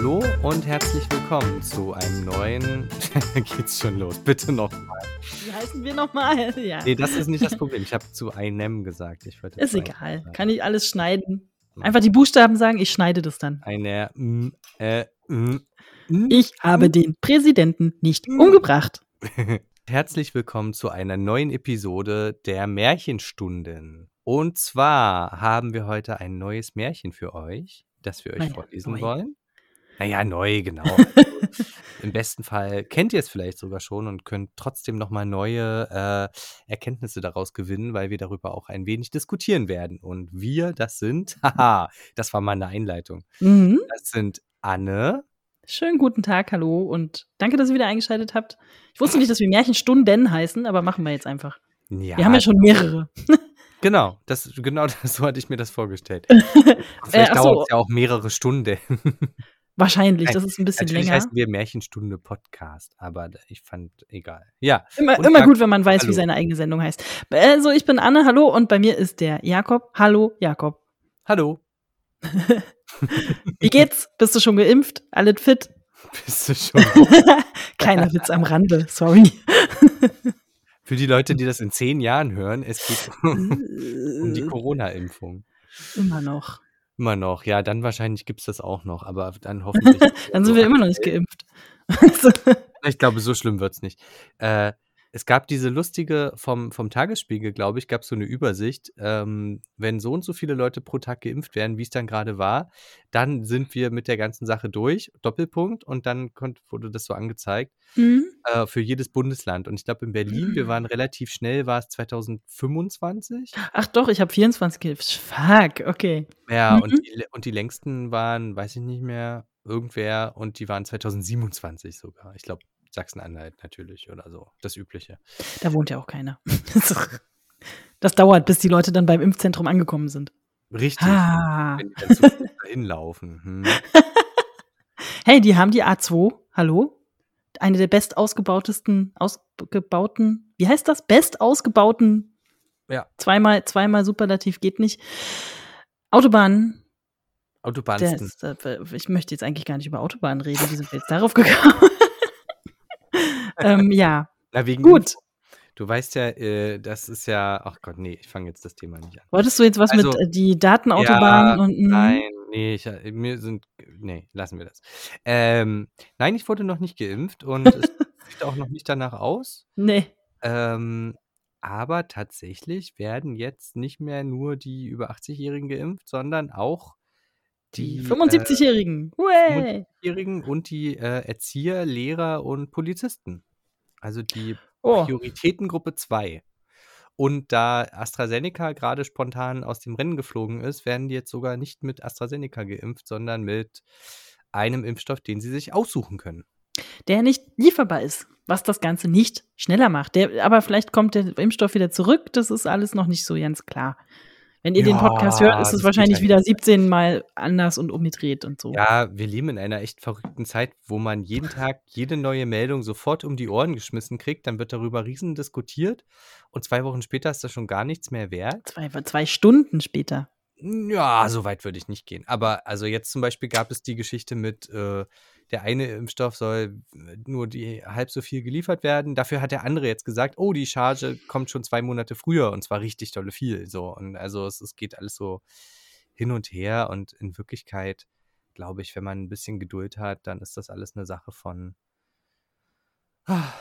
Hallo, und herzlich willkommen zu einem neuen. Geht's schon los? Bitte nochmal. Wie heißen wir nochmal? Ja. Nee, das ist nicht das Problem. Ich habe zu einem gesagt. Ich wollte Ist egal. sagen. Kann ich alles schneiden. Einfach die Buchstaben sagen, ich schneide das dann. Eine. mm, äh, mm, mm. Ich habe den Präsidenten nicht umgebracht. Herzlich willkommen zu einer neuen Episode der Märchenstunden. Und zwar haben wir heute ein neues Märchen für euch, das wir euch Naja, vorlesen neu. wollen. Naja, neu, genau. Also, Im besten Fall kennt ihr es vielleicht sogar schon und könnt trotzdem nochmal neue äh, Erkenntnisse daraus gewinnen, weil wir darüber auch ein wenig diskutieren werden. Und wir, das sind, haha, das war mal eine Einleitung. Mhm. Das sind Anne, Schönen guten Tag, hallo und danke, dass ihr wieder eingeschaltet habt. Ich wusste nicht, dass wir Märchenstunden heißen, aber machen wir jetzt einfach. ja, Wir haben ja schon mehrere. Genau, das, genau das, so hatte ich mir das vorgestellt. Vielleicht ach so. dauert es ja auch mehrere Stunden. Wahrscheinlich, das ist ein bisschen Natürlich länger. heißen wir Märchenstunde Podcast, aber ich fand, egal. Ja, Immer, immer gut, wenn man weiß, hallo. wie seine eigene Sendung heißt. Also, ich bin Anne, hallo, und bei mir ist der Jakob. Hallo, Jakob. hallo. Wie geht's? Bist du schon geimpft? Alles fit? Bist du schon? Kleiner Witz am Rande, sorry. Für die Leute, die das in zehn Jahren hören, es geht um die Corona-Impfung. Immer noch. Immer noch. Ja, dann wahrscheinlich gibt es das auch noch, aber dann hoffentlich. Dann sind wir immer noch nicht geimpft. Also, Ich glaube, so schlimm wird es nicht. Äh, es gab diese lustige, vom, vom Tagesspiegel, glaube ich, gab es so eine Übersicht, ähm, wenn so und so viele Leute pro Tag geimpft werden, wie es dann gerade war, dann sind wir mit der ganzen Sache durch, Doppelpunkt, und dann konnt, wurde das so angezeigt hm? äh, für jedes Bundesland. Und ich glaube, in Berlin, wir waren relativ schnell, war es 2025. Ach doch, ich habe 24 geimpft. Fuck, okay. Ja, Mhm. und, die, und die längsten waren, weiß ich nicht mehr, irgendwer, und die waren 2027 sogar. Ich glaube, Sachsen-Anhalt natürlich oder so. Das Übliche. Da wohnt ja auch keiner. Das dauert, bis die Leute dann beim Impfzentrum angekommen sind. Richtig. Ah. Wenn die dann zu Fuß dahin laufen. Hm. Hey, die haben die A2. Hallo? Eine der best ausgebautesten, ausgebauten, wie heißt das? Best ausgebauten, Ja. zweimal, zweimal Superlativ geht nicht. Autobahnen. Autobahnsten. Das, äh, ich möchte jetzt eigentlich gar nicht über Autobahnen reden. Wie sind wir jetzt darauf gekommen? Ähm, ja, Na, wegen gut. Du weißt ja, äh, das ist ja, ach Gott, nee, ich fange jetzt das Thema nicht an. Wolltest du jetzt was Also, mit äh, die Datenautobahn ja, und mm, Nein, nee, ich, äh, mir sind, nee, lassen wir das. Ähm, nein, ich wurde noch nicht geimpft und es sieht auch noch nicht danach aus. nee. Ähm, aber tatsächlich werden jetzt nicht mehr nur die über 80-Jährigen geimpft, sondern auch Die die 75-Jährigen. Way. 75-Jährigen und die äh, Erzieher, Lehrer und Polizisten. Also die Oh, Prioritätengruppe 2. Und da AstraZeneca gerade spontan aus dem Rennen geflogen ist, werden die jetzt sogar nicht mit AstraZeneca geimpft, sondern mit einem Impfstoff, den sie sich aussuchen können. der nicht lieferbar ist, was das Ganze nicht schneller macht. Der, aber vielleicht kommt der Impfstoff wieder zurück. Das ist alles noch nicht so ganz klar. Wenn ihr den Ja, Podcast hört, ist es wahrscheinlich wieder nicht. 17 Mal anders und umgedreht und so. Ja, wir leben in einer echt verrückten Zeit, wo man jeden Tag jede neue Meldung sofort um die Ohren geschmissen kriegt. Dann wird darüber riesen diskutiert und zwei Wochen später ist das schon gar nichts mehr wert. Zwei, zwei Stunden später. Ja, so weit würde ich nicht gehen. Aber also jetzt zum Beispiel gab es die Geschichte mit, äh, der eine Impfstoff soll äh, nur die halb so viel geliefert werden. Dafür hat der andere jetzt gesagt, oh, die Charge kommt schon zwei Monate früher und zwar richtig dolle viel. So. Und also es, es geht alles so hin und her und in Wirklichkeit glaube ich, wenn man ein bisschen Geduld hat, dann ist das alles eine Sache von ah,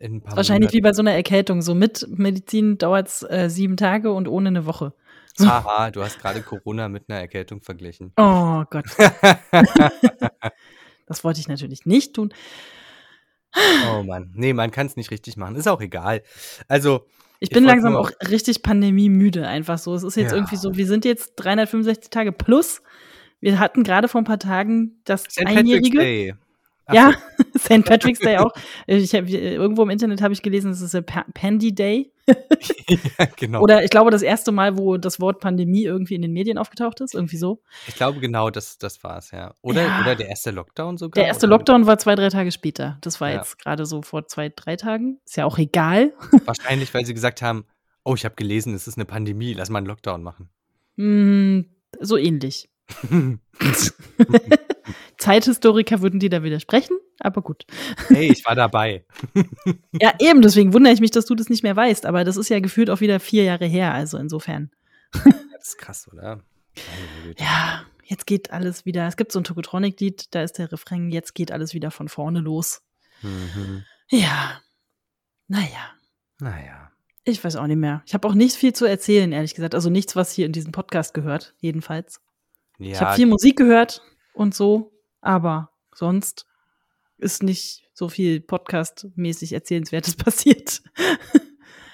in ein paar Wahrscheinlich wie Monaten. bei so einer Erkältung. So mit Medizin dauert es äh, sieben Tage und ohne eine Woche. So. Haha, du hast gerade Corona mit einer Erkältung verglichen. Oh Gott, das wollte ich natürlich nicht tun. Oh Mann. Nee, man kann es nicht richtig machen. Ist auch egal. Also, Ich Ich bin wollte langsam auch richtig pandemiemüde, einfach so. Es ist jetzt Ja. irgendwie so, wir sind jetzt 365 Tage plus. Wir hatten gerade vor ein paar Tagen das St. Einjährige. Ach Ja, so. St. Patrick's Day auch. Ich hab, irgendwo im Internet habe ich gelesen, es ist pa Pandy Day. ja, genau. Oder ich glaube, das erste Mal, wo das Wort Pandemie irgendwie in den Medien aufgetaucht ist. Irgendwie so. ich glaube, genau, das, das war es, ja. Oder, Ja. oder der erste Lockdown sogar. Der erste oder? Lockdown war zwei, drei Tage später. Das war Ja. jetzt gerade so vor zwei, drei Tagen. Ist ja auch egal. Wahrscheinlich, weil sie gesagt haben, oh, ich habe gelesen, es ist eine Pandemie, lass mal einen Lockdown machen. Hm, so ähnlich. Zeithistoriker würden die da widersprechen, aber gut. Hey, ich war dabei. ja, eben, deswegen wundere ich mich, dass du das nicht mehr weißt, aber das ist ja gefühlt auch wieder vier Jahre her, also insofern. das ist krass, oder? Ja, jetzt geht alles wieder. Es gibt so ein Tokotronic-Lied, da ist der Refrain, jetzt geht alles wieder von vorne los. Mhm. Ja. Naja. Naja. Ich weiß auch nicht mehr. Ich habe auch nicht viel zu erzählen, ehrlich gesagt. Also nichts, was hier in diesem Podcast gehört, jedenfalls. Ja, ich habe viel Musik gehört und so, aber sonst ist nicht so viel Podcast-mäßig Erzählenswertes passiert.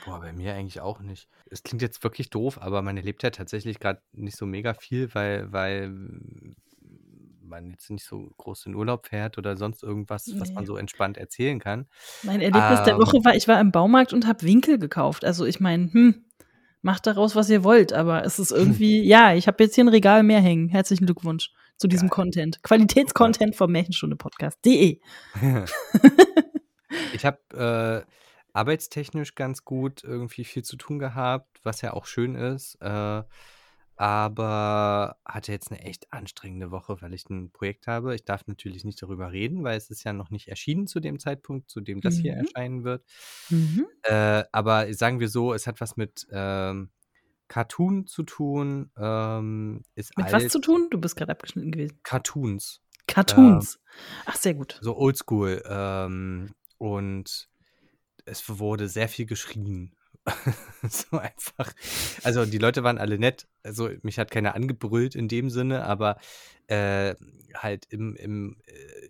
Boah, bei mir eigentlich auch nicht. Es klingt jetzt wirklich doof, aber man erlebt ja tatsächlich gerade nicht so mega viel, weil, weil man jetzt nicht so groß in Urlaub fährt oder sonst irgendwas, nee. was man so entspannt erzählen kann. Mein Erlebnis ähm, der Woche war, ich war im Baumarkt und habe Winkel gekauft. Also ich meine, hm, macht daraus, was ihr wollt, aber es ist irgendwie, ja, ich habe jetzt hier ein Regal mehr hängen. Herzlichen Glückwunsch zu diesem Geil. Content. Qualitätscontent vom Märchenstunde-Podcast.de. ich habe äh, arbeitstechnisch ganz gut irgendwie viel zu tun gehabt, was ja auch schön ist. Äh, aber hatte jetzt eine echt anstrengende Woche, weil ich ein Projekt habe. Ich darf natürlich nicht darüber reden, weil es ist ja noch nicht erschienen zu dem Zeitpunkt, zu dem das hier mhm. erscheinen wird. Mhm. Äh, aber sagen wir so, es hat was mit ähm, Cartoon zu tun. Ähm, ist Mit was zu tun? Du bist gerade abgeschnitten gewesen. Cartoons. Cartoons. Ähm, Ach, sehr gut. So oldschool. Ähm, und es wurde sehr viel geschrien. so einfach. Also die Leute waren alle nett. Also mich hat keiner angebrüllt in dem Sinne, aber äh, halt im, im, äh,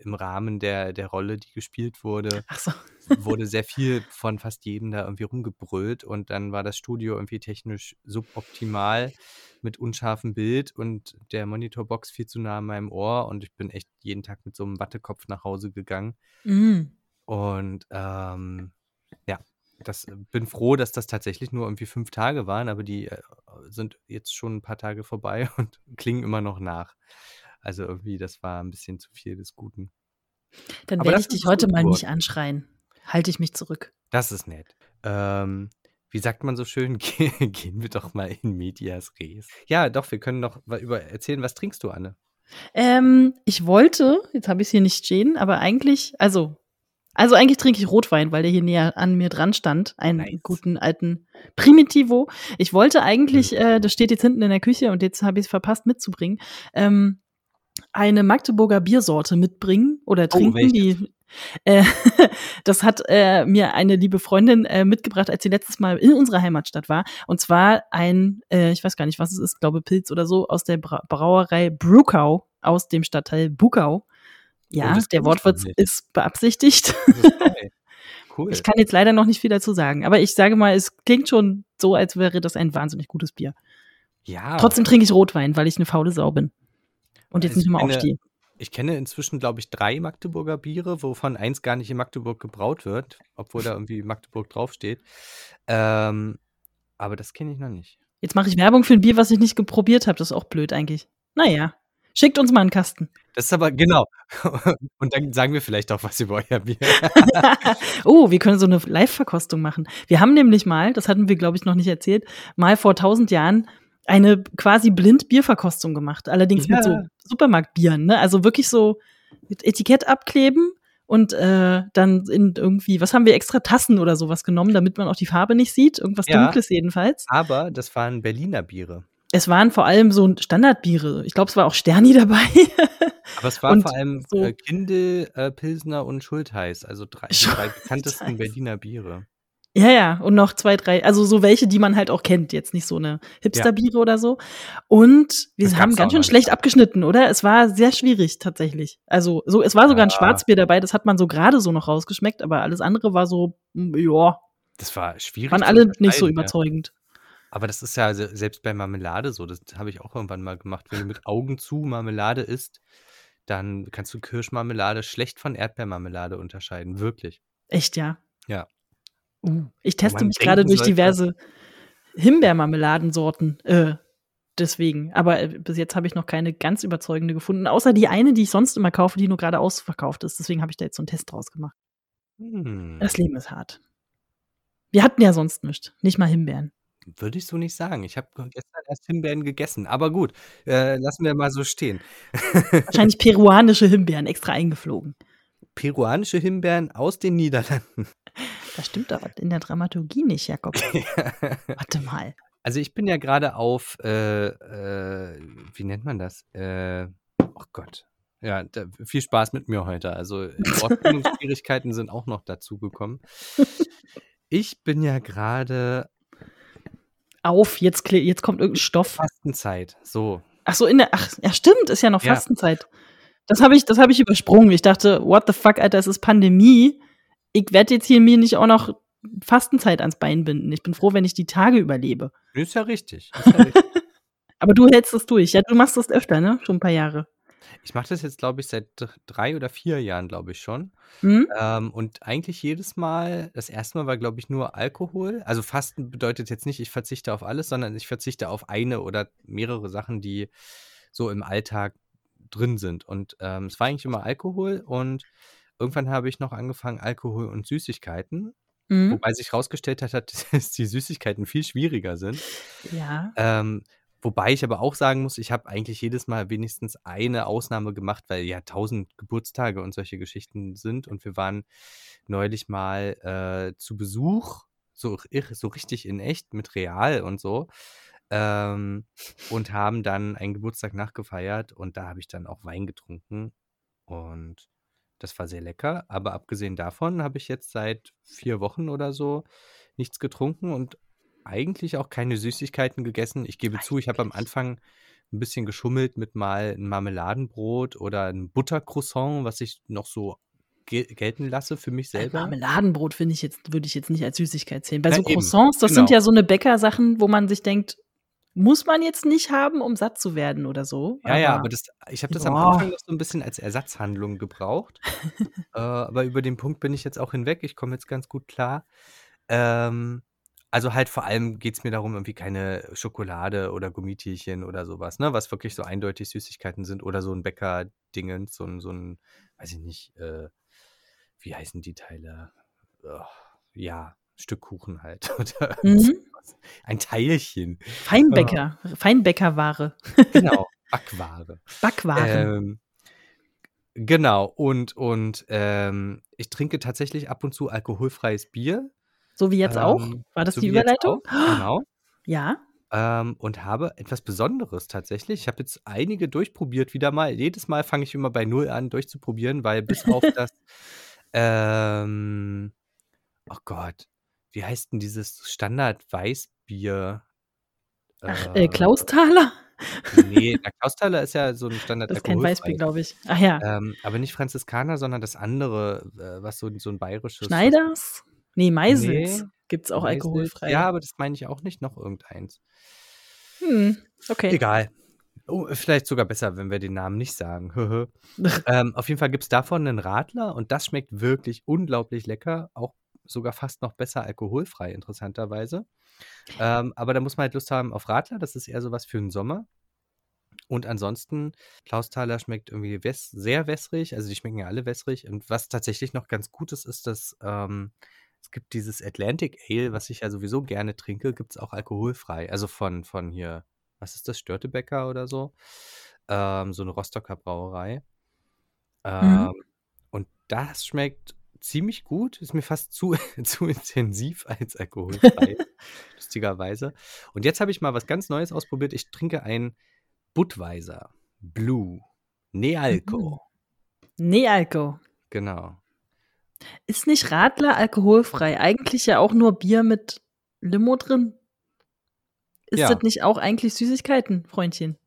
im Rahmen der, der Rolle, die gespielt wurde, so. wurde sehr viel von fast jedem da irgendwie rumgebrüllt und dann war das Studio irgendwie technisch suboptimal mit unscharfem Bild und der Monitorbox viel zu nah an meinem Ohr und ich bin echt jeden Tag mit so einem Wattekopf nach Hause gegangen. Mhm. Und ähm, das äh, bin froh, dass das tatsächlich nur irgendwie fünf Tage waren, aber die äh, sind jetzt schon ein paar Tage vorbei und klingen immer noch nach. Also irgendwie, das war ein bisschen zu viel des Guten. Dann werde ich dich heute mal nicht anschreien. Halte ich mich zurück. Das ist nett. Ähm, wie sagt man so schön, gehen wir doch mal in Medias Res. Ja, doch, wir können noch über erzählen, was trinkst du, Anne? Ähm, ich wollte, jetzt habe ich es hier nicht stehen, aber eigentlich, also also eigentlich trinke ich Rotwein, weil der hier näher an mir dran stand. Einen nice. guten alten Primitivo. Ich wollte eigentlich, mhm. äh, das steht jetzt hinten in der Küche und jetzt habe ich es verpasst mitzubringen, ähm, eine Magdeburger Biersorte mitbringen oder oh, trinken, oh, die äh, das hat äh, mir eine liebe Freundin äh, mitgebracht, als sie letztes Mal in unserer Heimatstadt war. Und zwar ein, äh, ich weiß gar nicht, was es ist, glaube Pilz oder so, aus der Bra Brauerei Brukau aus dem Stadtteil Bukau. Ja, der Wortwitz ist beabsichtigt. cool. Ich kann jetzt leider noch nicht viel dazu sagen, aber ich sage mal, es klingt schon so, als wäre das ein wahnsinnig gutes Bier. Ja. Trotzdem trinke ich Rotwein, weil ich eine faule Sau bin. Und jetzt nicht immer aufstehe. Ich kenne inzwischen, glaube ich, drei Magdeburger Biere, wovon eins gar nicht in Magdeburg gebraut wird, obwohl da irgendwie Magdeburg draufsteht. Ähm, aber das kenne ich noch nicht. Jetzt mache ich Werbung für ein Bier, was ich nicht geprobiert habe. Das ist auch blöd eigentlich. Naja. Schickt uns mal einen Kasten. Das ist aber genau. Und dann sagen wir vielleicht auch was über euer Bier. oh, wir können so eine Live-Verkostung machen. Wir haben nämlich mal, das hatten wir, glaube ich, noch nicht erzählt, mal vor tausend Jahren eine quasi Blind-Bierverkostung gemacht. Allerdings ja. mit so Supermarktbieren. Ne? Also wirklich so mit Etikett abkleben und äh, dann in irgendwie, was haben wir extra Tassen oder sowas genommen, damit man auch die Farbe nicht sieht. Irgendwas ja, Dunkles jedenfalls. Aber das waren Berliner Biere. Es waren vor allem so Standardbiere. Ich glaube, es war auch Sterni dabei. Aber es war vor allem so äh, Kindel, äh, Pilsner und Schultheiß, also drei, drei bekanntesten Berliner Biere. Ja, ja, und noch zwei, drei, also so welche, die man halt auch kennt, jetzt nicht so eine Hipsterbiere ja. oder so. Und wir das haben ganz schön schlecht abgeschnitten, oder? Es war sehr schwierig tatsächlich. Also so, es war sogar ja. ein Schwarzbier dabei, das hat man so gerade so noch rausgeschmeckt, aber alles andere war so, ja. Das war schwierig. Waren alle nicht so überzeugend. Aber das ist ja selbst bei Marmelade so. Das habe ich auch irgendwann mal gemacht. Wenn du mit Augen zu Marmelade isst, dann kannst du Kirschmarmelade schlecht von Erdbeermarmelade unterscheiden. Wirklich. Echt, ja? Ja. Uh, ich teste mich gerade durch diverse Himbeermarmeladensorten. Äh, deswegen. Aber äh, bis jetzt habe ich noch keine ganz überzeugende gefunden. Außer die eine, die ich sonst immer kaufe, die nur gerade ausverkauft ist. Deswegen habe ich da jetzt so einen Test draus gemacht. Hm. Das Leben ist hart. Wir hatten ja sonst nichts. Nicht mal Himbeeren. Würde ich so nicht sagen. Ich habe gestern erst Himbeeren gegessen, aber gut, äh, lassen wir mal so stehen. Wahrscheinlich peruanische Himbeeren extra eingeflogen. Peruanische Himbeeren aus den Niederlanden. Das stimmt aber in der Dramaturgie nicht, Jakob. Warte mal. Also, ich bin ja grade auf, äh, äh, wie nennt man das? Äh, oh Gott. Ja, da viel Spaß mit mir heute. Also, Wortfindungsschwierigkeiten sind auch noch dazugekommen. Ich bin ja grade Auf, jetzt jetzt kommt irgend 'n Stoff. Fastenzeit, so. Ach so, in der ach, ja stimmt, ist ja noch Ja. Fastenzeit. Das habe ich das habe ich übersprungen. Ich dachte: „What the fuck, Alter, es ist Pandemie. Ich werde jetzt hier mir nicht auch noch Fastenzeit ans Bein binden. Ich bin froh, wenn ich die Tage überlebe.“ Ist ja richtig, ist ja richtig. Aber du hältst es durch. Ja, du machst das öfter, ne? Schon 'n paar Jahre. Ich mache das jetzt, glaube ich, seit dr 3 oder 4 Jahren, glaube ich schon. Mhm. Ähm, und eigentlich jedes Mal das 1. Mal war, glaube ich, nur Alkohol. Also, Fasten bedeutet jetzt nicht, ich verzichte auf alles, sondern ich verzichte auf eine oder mehrere Sachen, die so im Alltag drin sind. Und, ähm, es war eigentlich immer Alkohol und irgendwann habe ich noch angefangen, Alkohol und Süßigkeiten, Mhm. wobei sich rausgestellt hat, dass die Süßigkeiten viel schwieriger sind. Ja. Ähm, wobei ich aber auch sagen muss, ich habe eigentlich jedes Mal wenigstens eine Ausnahme gemacht, weil ja 1000 Geburtstage und solche Geschichten sind. Und wir waren neulich mal, äh, zu Besuch, so so richtig in echt mit Real und so, ähm, und haben dann einen Geburtstag nachgefeiert und da habe ich dann auch Wein getrunken und das war sehr lecker. Aber abgesehen davon habe ich jetzt seit 4 Wochen oder so nichts getrunken und eigentlich auch keine Süßigkeiten gegessen. Ich gebe zu, ich habe am. Anfang 'n bisschen geschummelt mit mal 'n Marmeladenbrot oder 'n Buttercroissant, was ich noch so gel gelten lasse für mich Ein selber. Marmeladenbrot finde ich jetzt würde ich jetzt nicht als Süßigkeit zählen. Bei Ja, so eben, Croissants, das sind genau. ja so 'ne Bäckersachen, wo man sich denkt: „Muss man jetzt nicht haben, um satt zu werden oder so.“ Ja, ja, aber Aber das ich habe das am ja. Anfang noch so 'n bisschen als Ersatzhandlung gebraucht. Äh, aber über den Punkt bin ich jetzt auch hinweg. Ich komme jetzt ganz gut klar. Ähm, also, halt vor allem geht's mir darum, irgendwie keine Schokolade oder Gummitierchen oder so was, ne, was wirklich so eindeutig Süßigkeiten sind oder so 'n Bäckerdingens, so 'n so 'n, weiß ich nicht, äh, wie heißen die Teile? Ja, Stück Kuchen halt oder Mhm. Ein Teilchen. Feinbäcker Feinbäckerware. Genau, Backware. Backwaren. Ähm, genau, und und, ähm, ich trinke tatsächlich ab und zu alkoholfreies Bier. So wie jetzt auch? Ähm, War das so die Überleitung? auch, genau. Ja. Ähm, und habe etwas Besonderes tatsächlich. Ich habe jetzt einige durchprobiert wieder mal. Jedes Mal fange ich immer bei 0 an durchzuprobieren, weil bis auf das, ähm oh Gott, wie heißt 'n dieses Standard-Weißbier? Ach, äh, Äh, Clausthaler? ne, na, Clausthaler ist ja so 'n Standard Das ist kein Weißbier, glaube ich. Ach ja. Ähm, aber nicht Franziskaner, sondern das andere, äh, was so so 'n bayerisches Schneiders? Ne, Maisels Ne, gibt's auch Maisels. alkoholfrei. Ja, aber das meine ich auch nicht, noch irgendeins. Hm, okay. Egal. Oh, vielleicht sogar besser, wenn wir den Namen nicht sagen. Ähm, auf jeden Fall gibt's davon 'nen Radler und das schmeckt wirklich unglaublich lecker, auch sogar fast noch besser alkoholfrei, interessanterweise. Ähm, aber da muss man halt Lust haben auf Radler, das ist eher so was für 'n Sommer. Und ansonsten, Clausthaler schmeckt irgendwie wäss sehr wässrig, also, die schmecken ja alle wässrig. Und was tatsächlich noch ganz gut ist, ist, dass, ähm, es gibt dieses Atlantic Ale, was ich ja sowieso gerne trinke, gibt's auch alkoholfrei. Also, von von hier, was ist das, Störtebeker oder so? Ähm, so 'ne Rostocker Brauerei. Mhm. Ähm, und das schmeckt ziemlich gut, ist mir fast zu zu intensiv als alkoholfrei, lustigerweise. Und jetzt habe ich mal was ganz Neues ausprobiert. Ich trinke ein Budweiser Blue Nealko. Mhm. Nealko. Genau. Ist nicht Radler alkoholfrei? Eigentlich ja auch nur Bier mit Limo drin? Ist Ja. das nicht auch eigentlich Süßigkeiten, Freundchen?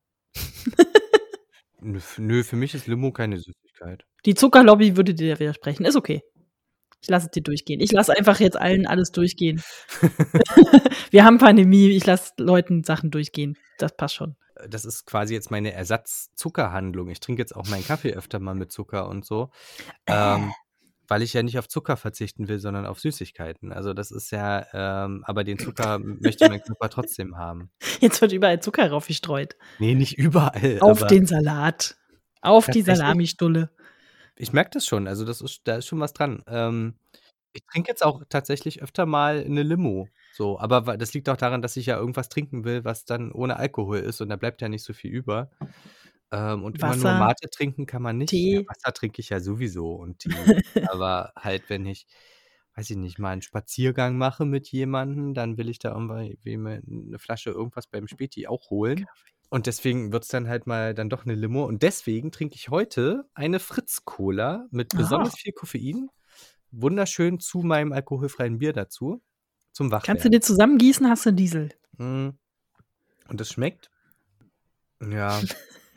Nö, f nö, für mich ist Limo keine Süßigkeit. Die Zuckerlobby würde dir widersprechen. Ist okay. Ich lasse es dir durchgehen. Ich lasse einfach jetzt allen alles durchgehen. Wir haben Pandemie, ich lasse Leuten Sachen durchgehen. Das passt schon. Das ist quasi jetzt meine Ersatzzuckerhandlung. Ich trinke jetzt auch meinen Kaffee öfter mal mit Zucker und so, ähm, Äh. Weil ich ja nicht auf Zucker verzichten will, sondern auf Süßigkeiten. Also, das ist ja ähm, aber den Zucker möchte mein Körper trotzdem haben. Jetzt wird überall Zucker raufgestreut. Ne, nicht überall, Auf den Salat, auf die Salamistulle. Ich merke das schon, also, das ist da ist schon was dran. Ähm Ich trinke jetzt auch tatsächlich öfter mal eine Limo, so. Aber das liegt auch daran, dass ich ja irgendwas trinken will, was dann ohne Alkohol ist und da bleibt ja nicht so viel über. Ähm, und immer nur Mate trinken kann man nicht. Ja, Tee. Wasser trinke ich ja sowieso und Tee. Aber halt, wenn ich, weiß ich nicht, mal einen Spaziergang mache mit jemandem, dann will ich da irgendwie mir 'ne Flasche irgendwas beim Späti auch holen. Und deswegen wird es dann halt mal dann doch eine Limo. Und deswegen trinke ich heute eine Fritz-Cola mit besonders viel Koffein. Wunderschön zu meinem alkoholfreien Bier dazu, zum Kannst du Wachwerden. dir zusammengießen, hast du Diesel. Mhm. Und das schmeckt ja,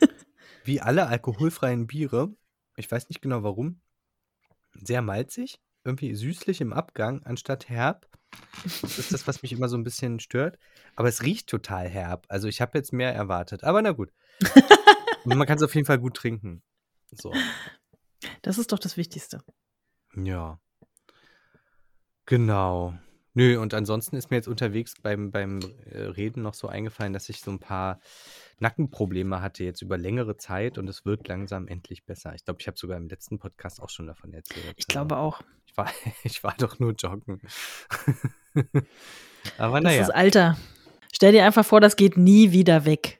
wie alle alkoholfreien Biere, ich weiß nicht genau warum, sehr malzig, irgendwie süßlich im Abgang anstatt herb. Das ist das, was mich immer so ein bisschen stört. Aber es riecht total herb. Also, ich habe jetzt mehr erwartet. Aber na gut. Man kann es auf jeden Fall gut trinken. So. Das ist doch das Wichtigste. Ja. Genau. Nö, und ansonsten ist mir jetzt unterwegs beim beim, äh, Reden noch so eingefallen, dass ich so ein paar Nackenprobleme hatte jetzt über längere Zeit und es wird langsam endlich besser. Ich glaube, ich habe sogar im letzten Podcast auch schon davon erzählt. Ich Also, glaube auch. ich war ich war doch nur joggen. Aber na Das ist Alter. Stell dir einfach vor, das geht nie wieder weg.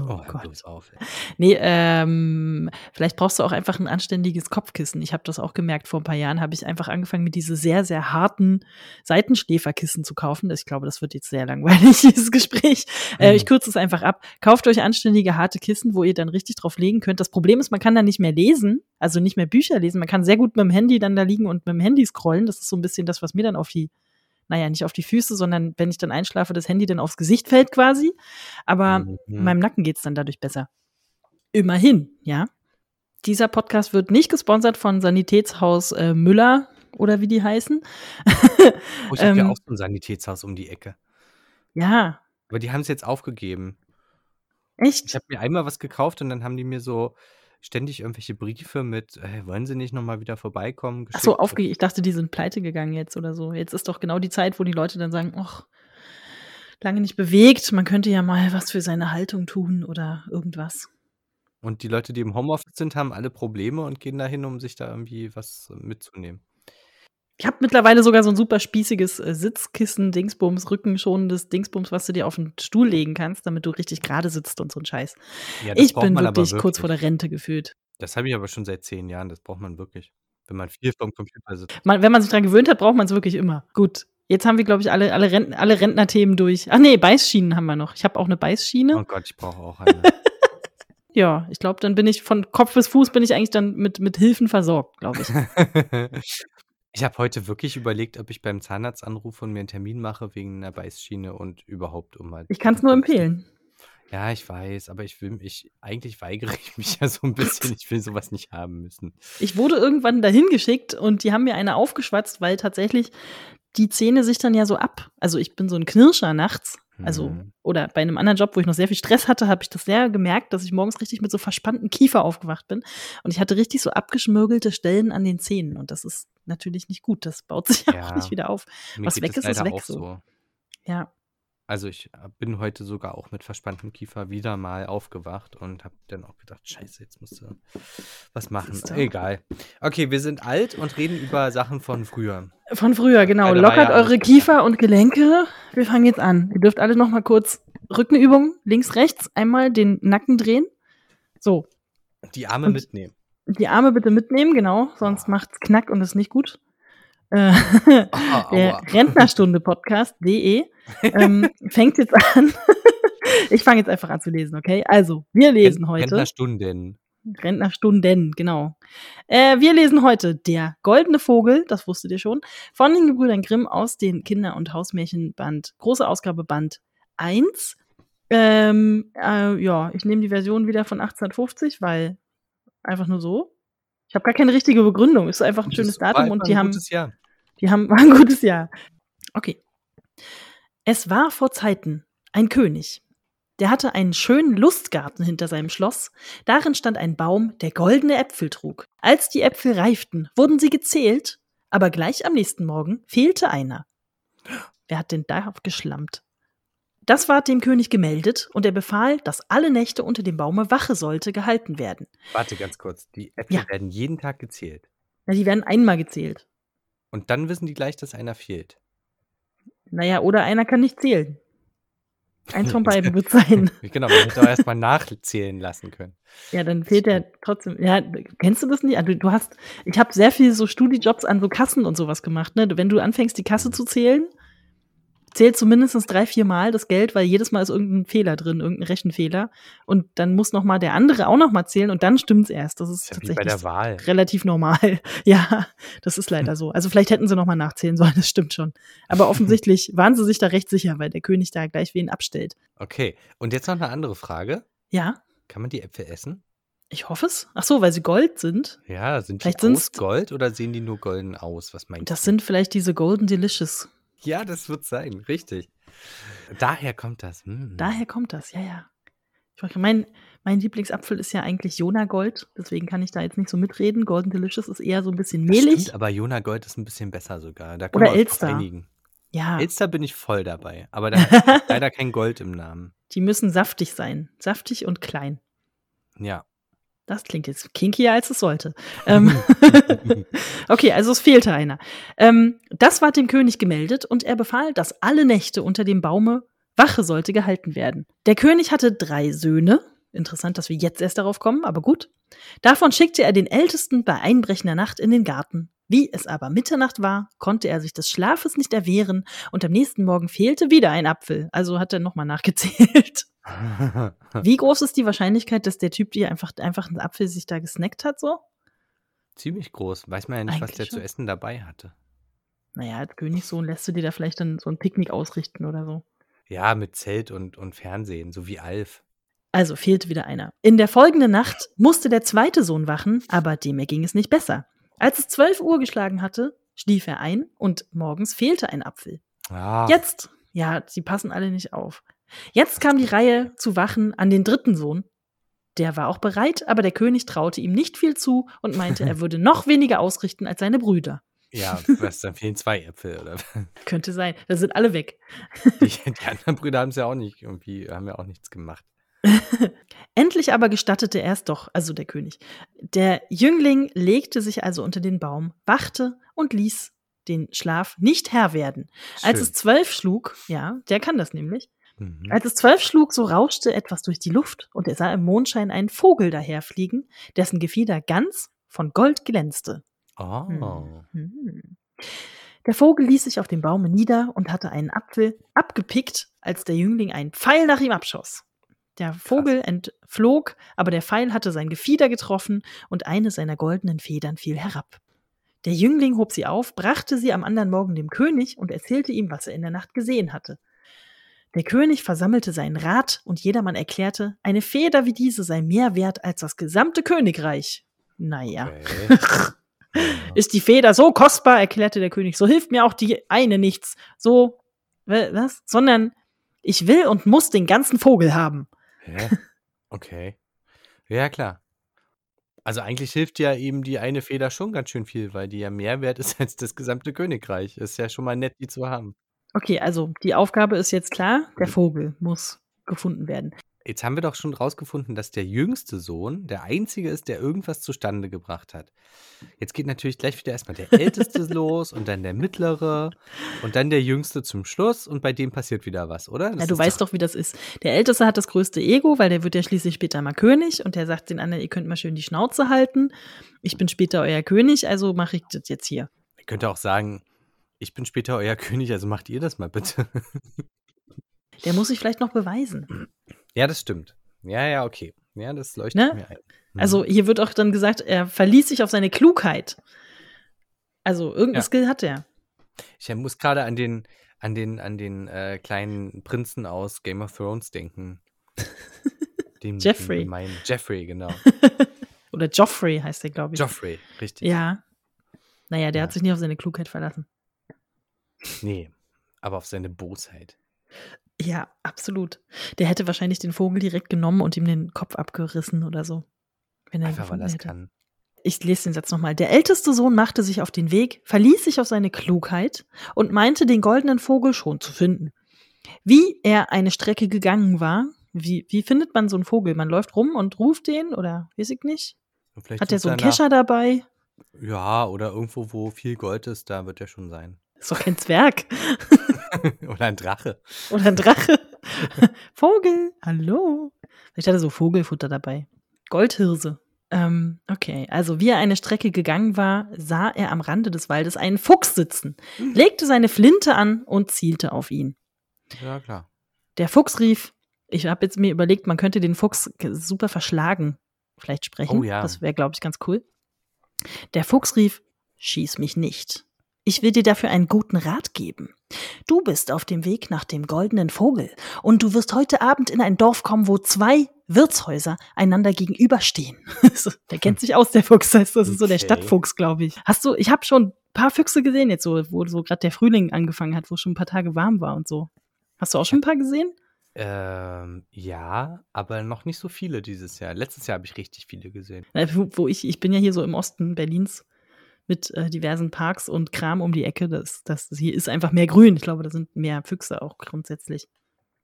Oh, Oh, Gott. auf, ey. Nee, ähm, vielleicht brauchst du auch einfach ein anständiges Kopfkissen. Ich habe das auch gemerkt, vor ein paar Jahren habe ich einfach angefangen, mir diese sehr, sehr harten Seitenschläferkissen zu kaufen. Ich glaube, das wird jetzt sehr langweilig, dieses Gespräch. Äh, ich Mhm. kürze es einfach ab. Kauft euch anständige, harte Kissen, wo ihr dann richtig drauf legen könnt. Das Problem ist, man kann da nicht mehr lesen, also nicht mehr Bücher lesen. Man kann sehr gut mit dem Handy dann da liegen und mit dem Handy scrollen. Das ist so ein bisschen das, was mir dann auf die naja, nicht auf die Füße, sondern wenn ich dann einschlafe, das Handy dann aufs Gesicht fällt quasi. Aber Mhm. meinem Nacken geht's dann dadurch besser. Immerhin, ja. Dieser Podcast wird nicht gesponsert von Sanitätshaus äh, Müller oder wie die heißen. Oh, ich habe ja Ähm. auch so ein Sanitätshaus um die Ecke. Ja, Aber die haben es jetzt aufgegeben. echt? Ich habe mir einmal was gekauft und dann haben die mir so ständig irgendwelche Briefe mit, äh, wollen Sie nicht noch mal wieder vorbeikommen, Ach so, geschickt. aufge ich dachte, die sind pleite gegangen jetzt oder so. Jetzt ist doch genau die Zeit, wo die Leute dann sagen, ach, lange nicht bewegt, man könnte ja mal was für seine Haltung tun oder irgendwas. Und die Leute, die im Homeoffice sind, haben alle Probleme und gehen dahin, um sich da irgendwie was mitzunehmen. Ich habe mittlerweile sogar so ein super spießiges äh, Sitzkissen, Dingsbums, rückenschonendes Dingsbums, was du dir auf den Stuhl legen kannst, damit du richtig gerade sitzt und so ein Scheiß. Ja, Ich bin aber wirklich kurz vor wirklich. der Rente gefühlt. Das habe ich aber schon seit 10 Jahren, das braucht man wirklich. Wenn man viel vorm Computer sitzt. Man, wenn man sich dran gewöhnt hat, braucht man es wirklich immer. Gut, jetzt haben wir, glaube ich, alle, alle, Renten, alle Rentnerthemen durch. Ach nee, Beißschienen haben wir noch. Ich habe auch eine Beißschiene. Oh Gott, ich brauche auch eine. Ja, ich glaube, dann bin ich von Kopf bis Fuß bin ich eigentlich dann mit, mit Hilfen versorgt, glaube ich. ich habe heute wirklich überlegt, ob ich beim Zahnarzt anrufe und mir einen Termin mache wegen einer Beißschiene und überhaupt um mal Ich kann es nur empfehlen. Ja, ich weiß, aber ich will ich eigentlich weigere ich mich ja so ein bisschen. Ich will sowas nicht haben müssen. Ich wurde irgendwann dahin geschickt und die haben mir eine aufgeschwatzt, weil tatsächlich die Zähne sich dann ja so ab. Also ich bin so ein Knirscher nachts. Also, Mhm. oder bei einem anderen Job, wo ich noch sehr viel Stress hatte, habe ich das sehr gemerkt, dass ich morgens richtig mit so verspannten Kiefer aufgewacht bin. Und ich hatte richtig so abgeschmirgelte Stellen an den Zähnen. Und das ist natürlich nicht gut. Das baut sich ja auch nicht wieder auf. Mir Was weg ist, ist weg so. so. Ja. Also ich äh, bin heute sogar auch mit verspanntem Kiefer wieder mal aufgewacht und habe dann auch gedacht, scheiße, jetzt musst du was machen. Egal. Okay, wir sind alt und reden über Sachen von früher. Von früher, genau. Weil da war Lockert alles eure. Kiefer und Gelenke. Wir fangen jetzt an. Ihr dürft alle noch mal kurz Rückenübung, links, rechts, einmal den Nacken drehen. So, Die Arme Und- mitnehmen. Die Arme bitte mitnehmen, genau, sonst macht's knack und ist nicht gut. Äh, Ah, der aua. Rentnerstunde Podcast.de ähm, fängt jetzt an. ich fange jetzt einfach an zu lesen, okay? Also, wir lesen heute. Rentnerstunden. Rentnerstunden, genau. Äh, wir lesen heute Der goldene Vogel, das wusstet ihr schon, von den Gebrüdern Grimm aus den Kinder- und Hausmärchenband, große Ausgabe Band 1. Ähm, äh, ja, ich nehme die Version wieder von 1850, weil einfach nur so. Ich habe gar keine richtige Begründung. Es ist einfach ein schönes das war Datum und die ein haben, gutes Jahr. die haben war ein gutes Jahr. Okay. Es war vor Zeiten ein König. Der hatte einen schönen Lustgarten hinter seinem Schloss. Darin stand ein Baum, der goldene Äpfel trug. Als die Äpfel reiften, wurden sie gezählt, aber gleich am nächsten Morgen fehlte einer. Wer hat denn da geschlammt? Das ward dem König gemeldet und er befahl, dass alle Nächte unter dem Baume Wache sollte gehalten werden. Warte ganz kurz. Die Äpfel Ja. werden jeden Tag gezählt. Na, die werden einmal gezählt. Und dann wissen die gleich, dass einer fehlt. Naja, oder einer kann nicht zählen. Eins von beiden wird sein. genau, man hätte auch erstmal nachzählen lassen können. Ja, dann fehlt er trotzdem. Ja, kennst du das nicht? Also, du hast, ich habe sehr viel so Studijobs an so Kassen und sowas gemacht. Ne? Wenn du anfängst, die Kasse zu zählen, zählt zumindest drei, vier Mal das Geld, weil jedes Mal ist irgendein Fehler drin, irgendein Rechenfehler. Und dann muss noch mal der andere auch noch mal zählen und dann stimmt's erst. Das ist, das ist tatsächlich relativ normal. Ja, das ist leider so. Also vielleicht hätten sie noch mal nachzählen sollen, das stimmt schon. Aber offensichtlich waren sie sich da recht sicher, weil der König da gleich wen abstellt. Okay, und jetzt noch eine andere Frage. Ja. Kann man die Äpfel essen? Ich hoffe es. Ach so, weil sie Gold sind. Ja, sind die aus Gold oder sehen die nur golden aus? Was meinst das du? Das sind vielleicht diese Golden Delicious ja, das wird sein, richtig. Daher kommt das. Hm. Daher kommt das, ja, ja. Ich mein, mein Lieblingsapfel ist ja eigentlich Jona Gold, deswegen kann ich da jetzt nicht so mitreden. Golden Delicious ist eher so ein bisschen mehlig. Stimmt, aber Jona Gold ist ein bisschen besser sogar. Da Oder Elster. Ja. Elster bin ich voll dabei, aber da hat leider kein Gold im Namen. Die müssen saftig sein. Saftig und klein. Ja. Das klingt jetzt kinkier, als es sollte. ähm, okay, also es fehlte einer. Ähm, das war dem König gemeldet und er befahl, dass alle Nächte unter dem Baume Wache sollte gehalten werden. Der König hatte drei Söhne. Interessant, dass wir jetzt erst darauf kommen, aber gut. Davon schickte er den Ältesten bei einbrechender Nacht in den Garten. Wie es aber Mitternacht war, konnte er sich des Schlafes nicht erwehren und am nächsten Morgen fehlte wieder ein Apfel. Also hat er nochmal nachgezählt. Wie groß ist die Wahrscheinlichkeit, dass der Typ dir einfach, einfach einen Apfel sich da gesnackt hat, so? Ziemlich groß. Weiß man ja nicht, Eigentlich was der schon. zu essen dabei hatte. Naja, als Königssohn lässt du dir da vielleicht dann so ein Picknick ausrichten oder so. Ja, mit Zelt und, und Fernsehen, so wie Alf. Also fehlte wieder einer. In der folgenden Nacht musste der zweite Sohn wachen, aber dem erging es nicht besser. Als es zwölf Uhr geschlagen hatte, schlief er ein und morgens fehlte ein Apfel. Ah. Jetzt, ja, sie passen alle nicht auf. Jetzt kam die Reihe zu wachen an den dritten Sohn. Der war auch bereit, aber der König traute ihm nicht viel zu und meinte, er würde noch weniger ausrichten als seine Brüder. Ja, was, dann fehlen zwei Äpfel, oder? Könnte sein. Da sind alle weg. Die, die anderen Brüder haben es ja auch nicht irgendwie, haben ja auch nichts gemacht. Endlich aber gestattete er es doch, also der König. Der Jüngling legte sich also unter den Baum, wachte und ließ den Schlaf nicht Herr werden. Schön. Als es zwölf schlug, ja, der kann das nämlich, Mhm. Als es zwölf schlug, so rauschte etwas durch die Luft und er sah im Mondschein einen Vogel daherfliegen, dessen Gefieder ganz von Gold glänzte. Oh. Mhm. Der Vogel ließ sich auf dem Baume nieder und hatte einen Apfel abgepickt, als der Jüngling einen Pfeil nach ihm abschoss. Der Vogel Krass. entflog, aber der Pfeil hatte sein Gefieder getroffen und eine seiner goldenen Federn fiel herab. Der Jüngling hob sie auf, brachte sie am anderen Morgen dem König und erzählte ihm, was er in der Nacht gesehen hatte. Der König versammelte seinen Rat und jedermann erklärte, eine Feder wie diese sei mehr wert als das gesamte Königreich. Naja. Okay. Ist die Feder so kostbar, erklärte der König, so hilft mir auch die eine nichts. So, was? Sondern ich will und muss den ganzen Vogel haben. Hä? Okay. Ja, klar. Also eigentlich hilft ja eben die eine Feder schon ganz schön viel, weil die ja mehr wert ist als das gesamte Königreich. Ist ja schon mal nett, die zu haben. Okay, also die Aufgabe ist jetzt klar, der. Vogel muss gefunden werden. Jetzt haben wir doch schon rausgefunden, dass der jüngste Sohn der einzige ist, der irgendwas zustande gebracht hat. Jetzt geht natürlich gleich wieder erstmal der älteste los und dann der mittlere und dann der jüngste zum Schluss und bei dem passiert wieder was, oder? Das ja, du weißt doch, doch, wie das ist. Der älteste hat das größte Ego, weil der wird ja schließlich später mal König und der sagt den anderen, ihr könnt mal schön die Schnauze halten. Ich bin später euer König, also mache ich das jetzt hier. Ich könnte auch sagen, ich bin später euer König, also macht ihr das mal bitte. Der muss sich vielleicht noch beweisen. Ja, das stimmt. Ja, ja, okay. Ja, das leuchtet ne? mir ein. Mhm. Also hier wird auch dann gesagt, er verließ sich auf seine Klugheit. Also irgendein ja. Skill hat er. Ich muss gerade an den, an den, an den äh, kleinen Prinzen aus Game of Thrones denken. Dem, Jeffrey. Dem Jeffrey, genau. Oder Joffrey heißt er, glaube ich. Joffrey, richtig. Ja. Naja, der ja. hat sich nicht auf seine Klugheit verlassen. Nee, aber auf seine Bosheit. Ja, absolut. Der hätte wahrscheinlich den Vogel direkt genommen und ihm den Kopf abgerissen oder so. Wenn er Einfach weil er es kann. Ich lese den Satz nochmal. Der älteste Sohn machte sich auf den Weg, verließ sich auf seine Klugheit und meinte, den goldenen Vogel schon zu finden. Wie er eine Strecke gegangen war, wie, wie findet man so einen Vogel? Man läuft rum und ruft den oder weiß ich nicht? Hat er so einen Kescher dabei? Ja, oder irgendwo, wo viel Gold ist, da wird er schon sein. Ist doch kein Zwerg. oder ein Drache. Oder ein Drache. Vogel, hallo. Vielleicht hat er so Vogelfutter dabei. Goldhirse. Ähm, okay, also wie er eine Strecke gegangen war, sah er am Rande des Waldes einen Fuchs sitzen, legte seine Flinte an und zielte auf ihn. Ja, klar. Der Fuchs rief, ich habe jetzt mir überlegt, man könnte den Fuchs super verschlagen vielleicht sprechen. Oh ja. Das wäre, glaube ich, ganz cool. Der Fuchs rief, schieß mich nicht. Ich will dir dafür einen guten Rat geben. Du bist auf dem Weg nach dem goldenen Vogel und du wirst heute Abend in ein Dorf kommen, wo zwei Wirtshäuser einander gegenüberstehen. der kennt sich aus, der Fuchs. Das ist so der Okay. Stadtfuchs, glaube ich. Hast du, ich habe schon ein paar Füchse gesehen jetzt so, wo so gerade der Frühling angefangen hat, wo schon ein paar Tage warm war und so. Hast du auch schon ein paar gesehen? Ähm, ja, aber noch nicht so viele dieses Jahr. Letztes Jahr habe ich richtig viele gesehen. Wo ich, ich bin ja hier so im Osten Berlins mit äh, diversen Parks und Kram um die Ecke. Das, das hier ist einfach mehr Grün. Ich glaube, da sind mehr Füchse auch grundsätzlich.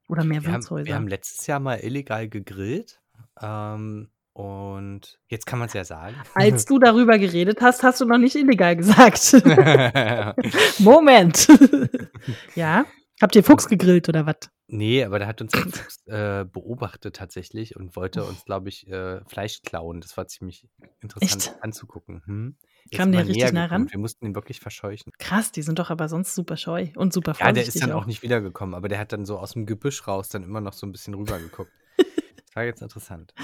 Oder mehr Wir haben, Wirtshäuser. wir haben letztes Jahr mal illegal gegrillt. Ähm, und jetzt kann man es ja sagen. Als du darüber geredet hast, hast du noch nicht illegal gesagt. Moment. ja. Habt ihr Fuchs gegrillt oder was? nee, aber da hat uns äh, beobachtet tatsächlich und wollte uns, glaube ich, äh, Fleisch klauen. Das war ziemlich interessant Echt? anzugucken. Hm? Kam der richtig nah ran? Wir mussten ihn wirklich verscheuchen. Krass, die sind doch aber sonst super scheu und super Ja, der ist dann auch. auch nicht wiedergekommen, aber der hat dann so aus dem Gebüsch raus dann immer noch so ein bisschen rübergeguckt. das war jetzt interessant.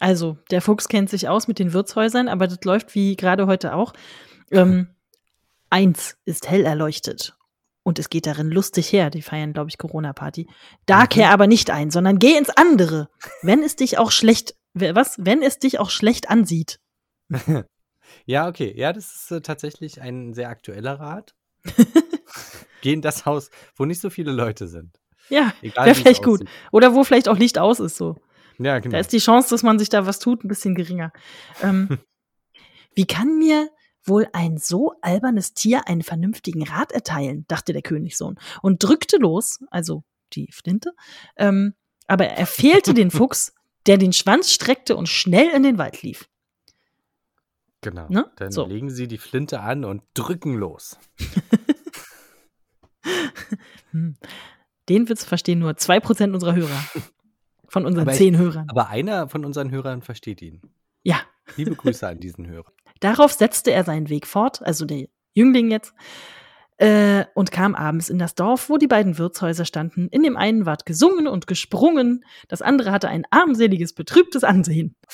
Also, der Fuchs kennt sich aus mit den Wirtshäusern, aber das läuft wie gerade heute auch. Ähm, eins ist hell erleuchtet und es geht darin lustig her. Die feiern, glaube ich, Corona-Party. Da Mhm. kehr aber nicht ein, sondern geh ins andere. Wenn es dich auch schlecht, was? Wenn es dich auch schlecht ansieht. Ja, okay. Ja, das ist äh, tatsächlich ein sehr aktueller Rat. Geh in das Haus, wo nicht so viele Leute sind. Ja, Egal, wäre vielleicht gut. Oder wo vielleicht auch Licht aus ist so. Ja, genau. Da ist die Chance, dass man sich da was tut, ein bisschen geringer. Ähm, wie kann mir wohl ein so albernes Tier einen vernünftigen Rat erteilen, dachte der Königssohn und drückte los, also die Flinte, ähm, aber er fehlte den Fuchs, der den Schwanz streckte und schnell in den Wald lief. Genau. ne? Dann So. legen sie die Flinte an und drücken los. Hm. Den Witz verstehen nur zwei Prozent unserer Hörer. Von unseren Aber ich- zehn Hörern. Aber einer von unseren Hörern versteht ihn. Ja, Liebe Grüße an diesen Hörer. Darauf setzte er seinen Weg fort, also der Jüngling jetzt, äh, und kam abends in das Dorf, wo die beiden Wirtshäuser standen. In dem einen ward gesungen und gesprungen, das andere hatte ein armseliges, betrübtes Ansehen.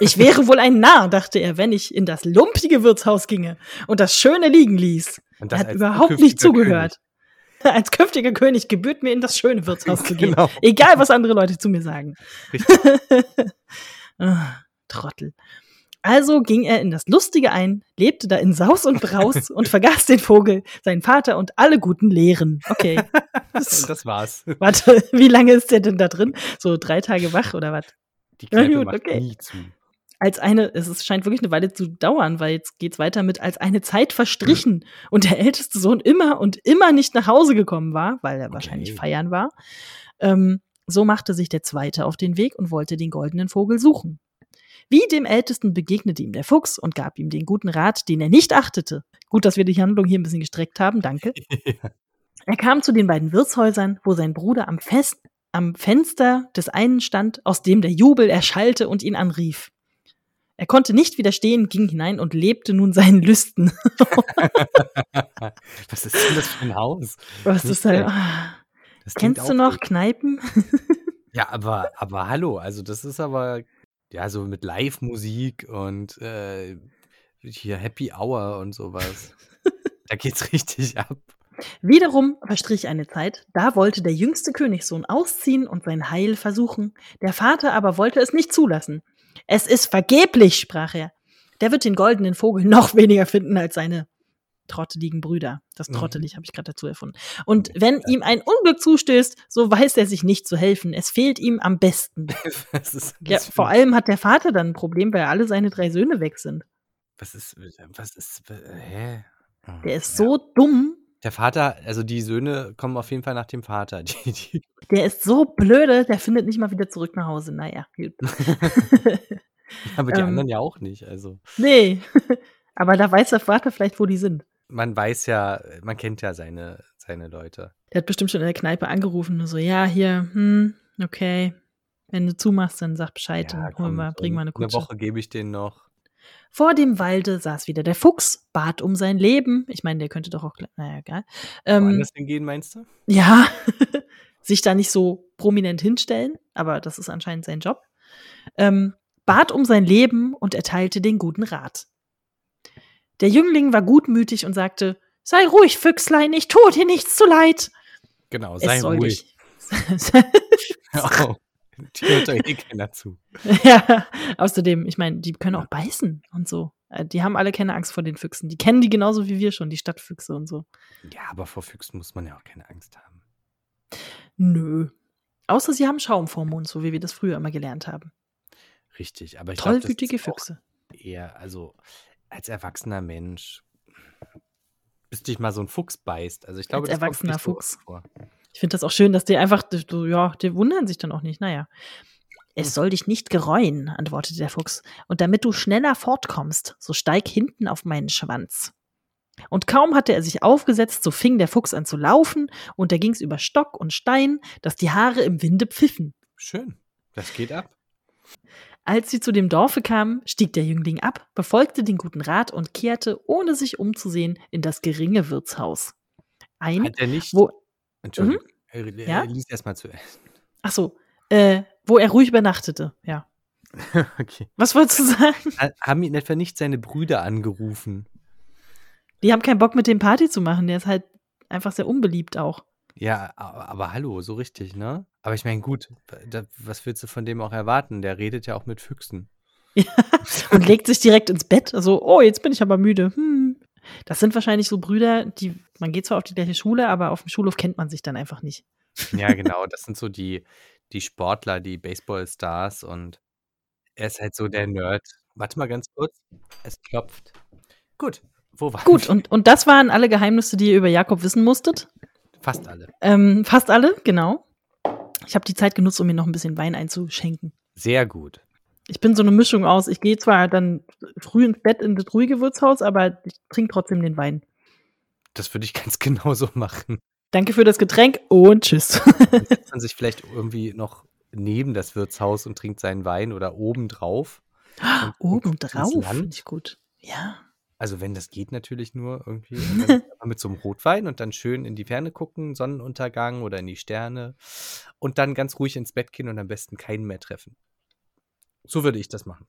Ich wäre wohl ein Narr, dachte er, wenn ich in das lumpige Wirtshaus ginge und das Schöne liegen ließ. Und Er hat überhaupt nicht zugehört. Als künftiger König gebührt mir in das schöne Wirtshaus zu gehen. Genau. Egal, was andere Leute zu mir sagen. Richtig. ah, Trottel. Also ging er in das Lustige ein, lebte da in Saus und Braus und vergaß den Vogel, seinen Vater und alle guten Lehren. Okay. Das war's. Warte, wie lange ist der denn da drin? So drei Tage wach oder was? Die Ja, Kneipe gut, macht okay. nie zu. Als eine, es scheint wirklich eine Weile zu dauern, weil jetzt geht's weiter mit, als eine Zeit verstrichen und der älteste Sohn immer und immer nicht nach Hause gekommen war, weil er wahrscheinlich Okay. feiern war. Ähm, so machte sich der zweite auf den Weg und wollte den goldenen Vogel suchen. Wie dem Ältesten begegnete ihm der Fuchs und gab ihm den guten Rat, den er nicht achtete. Gut, dass wir die Handlung hier ein bisschen gestreckt haben, danke. Er kam zu den beiden Wirtshäusern, wo sein Bruder am, Fest, am Fenster des einen stand, aus dem der Jubel erschallte und ihn anrief. Er konnte nicht widerstehen, ging hinein und lebte nun seinen Lüsten. Was ist denn das für ein Haus? Was Nicht ist. Ah. Das Kennst du noch aufregend. Kneipen? Ja, aber, aber hallo, also das ist aber, ja, so mit Live-Musik und äh, hier Happy Hour und sowas. da geht's richtig ab. Wiederum verstrich eine Zeit, da wollte der jüngste Königssohn ausziehen und sein Heil versuchen. Der Vater aber wollte es nicht zulassen. Es ist vergeblich, sprach er. Der wird den goldenen Vogel noch weniger finden als seine trotteligen Brüder. Das Mhm. trottelig habe ich gerade dazu erfunden. Und wenn ihm ein Unglück zustößt, so weiß er sich nicht zu helfen. Es fehlt ihm am besten. Was ist, Ja, vor allem hat der Vater dann ein Problem, weil alle seine drei Söhne weg sind. Was ist, was ist, hä? Oh, Der ist ja. so dumm, Der Vater, also die Söhne kommen auf jeden Fall nach dem Vater. Die, die, der ist so blöde, der findet nicht mal wieder zurück nach Hause. Naja, gut. aber die Ähm. anderen ja auch nicht. Also. Nee. Aber da weiß der Vater vielleicht, wo die sind. Man weiß ja, man kennt ja seine, seine Leute. Der hat bestimmt schon in der Kneipe angerufen und so, ja, hier, hm, okay. Wenn du zumachst, dann sag Bescheid Ja, und hol komm, mal, so bring mal eine Eine Kutsche. Woche gebe ich denen noch. Vor dem Walde saß wieder der Fuchs, bat um sein Leben. Ich meine, der könnte doch auch, naja, egal. Ähm, Woanders hingehen, meinst du? ja, sich da nicht so prominent hinstellen, aber das ist anscheinend sein Job. Ähm, bat um sein Leben und erteilte den guten Rat. Der Jüngling war gutmütig und sagte, sei ruhig, Füchslein, ich tue dir nichts zu leid. Genau, sei ruhig. Oh, die hört eh keiner zu. ja, außerdem, ich meine, die können auch beißen und so. Äh, Die haben alle keine Angst vor den Füchsen. Die kennen die genauso wie wir schon, die Stadtfüchse und so. Ja, aber vor Füchsen muss man ja auch keine Angst haben. Nö. Außer sie haben Schaum vorm Mund, so wie wir das früher immer gelernt haben. Richtig, aber ich glaube, Tollwütige auch Füchse. eher, also als erwachsener Mensch, bis dich mal so ein Fuchs beißt. Also ich glaube, Als das kommt erwachsener so Fuchs. oft vor. Ich finde das auch schön, dass die einfach, so, ja, die wundern sich dann auch nicht. Naja. Es soll dich nicht gereuen, antwortete der Fuchs. Und damit du schneller fortkommst, so steig hinten auf meinen Schwanz. Und kaum hatte er sich aufgesetzt, so fing der Fuchs an zu laufen, und da ging's über Stock und Stein, dass die Haare im Winde pfiffen. Schön, das geht ab. Als sie zu dem Dorfe kamen, stieg der Jüngling ab, befolgte den guten Rat und kehrte, ohne sich umzusehen, in das geringe Wirtshaus. Ein, Hat er nicht, wo, Entschuldigung, er, er Ja? lies erstmal zu Ende. ach so, äh, wo er ruhig übernachtete, ja. okay. Was wolltest du sagen? Ha- Haben ihn etwa nicht seine Brüder angerufen? Die haben keinen Bock mit dem Party zu machen, der ist halt einfach sehr unbeliebt auch. Ja, aber, aber hallo, so richtig, ne? Aber ich meine, gut, da, was willst du von dem auch erwarten? Der redet ja auch mit Füchsen. Und legt sich direkt ins Bett, so, oh, jetzt bin ich aber müde. Hm. Das sind wahrscheinlich so Brüder, die, man geht zwar auf die gleiche Schule, aber auf dem Schulhof kennt man sich dann einfach nicht. Ja, genau, das sind so die, die Sportler, die Baseballstars und er ist halt so der Nerd. Warte mal ganz kurz, es klopft. Gut, wo waren Gut, und, und das waren alle Geheimnisse, die ihr über Jakob wissen musstet. Fast alle. Ähm, fast alle, genau. Ich habe die Zeit genutzt, um mir noch ein bisschen Wein einzuschenken. Sehr gut. Ich bin so eine Mischung aus. Ich gehe zwar dann früh ins Bett in das ruhige Wirtshaus, aber ich trinke trotzdem den Wein. Das würde ich ganz genauso machen. Danke für das Getränk und tschüss. Dann setzt man sich vielleicht irgendwie noch neben das Wirtshaus und trinkt seinen Wein oder oben drauf. und- und Oben guckt ins drauf, Land. finde ich gut. Ja. Also wenn das geht natürlich nur irgendwie. Und dann aber mit so einem Rotwein und dann schön in die Ferne gucken, Sonnenuntergang oder in die Sterne. Und dann ganz ruhig ins Bett gehen und am besten keinen mehr treffen. So würde ich das machen.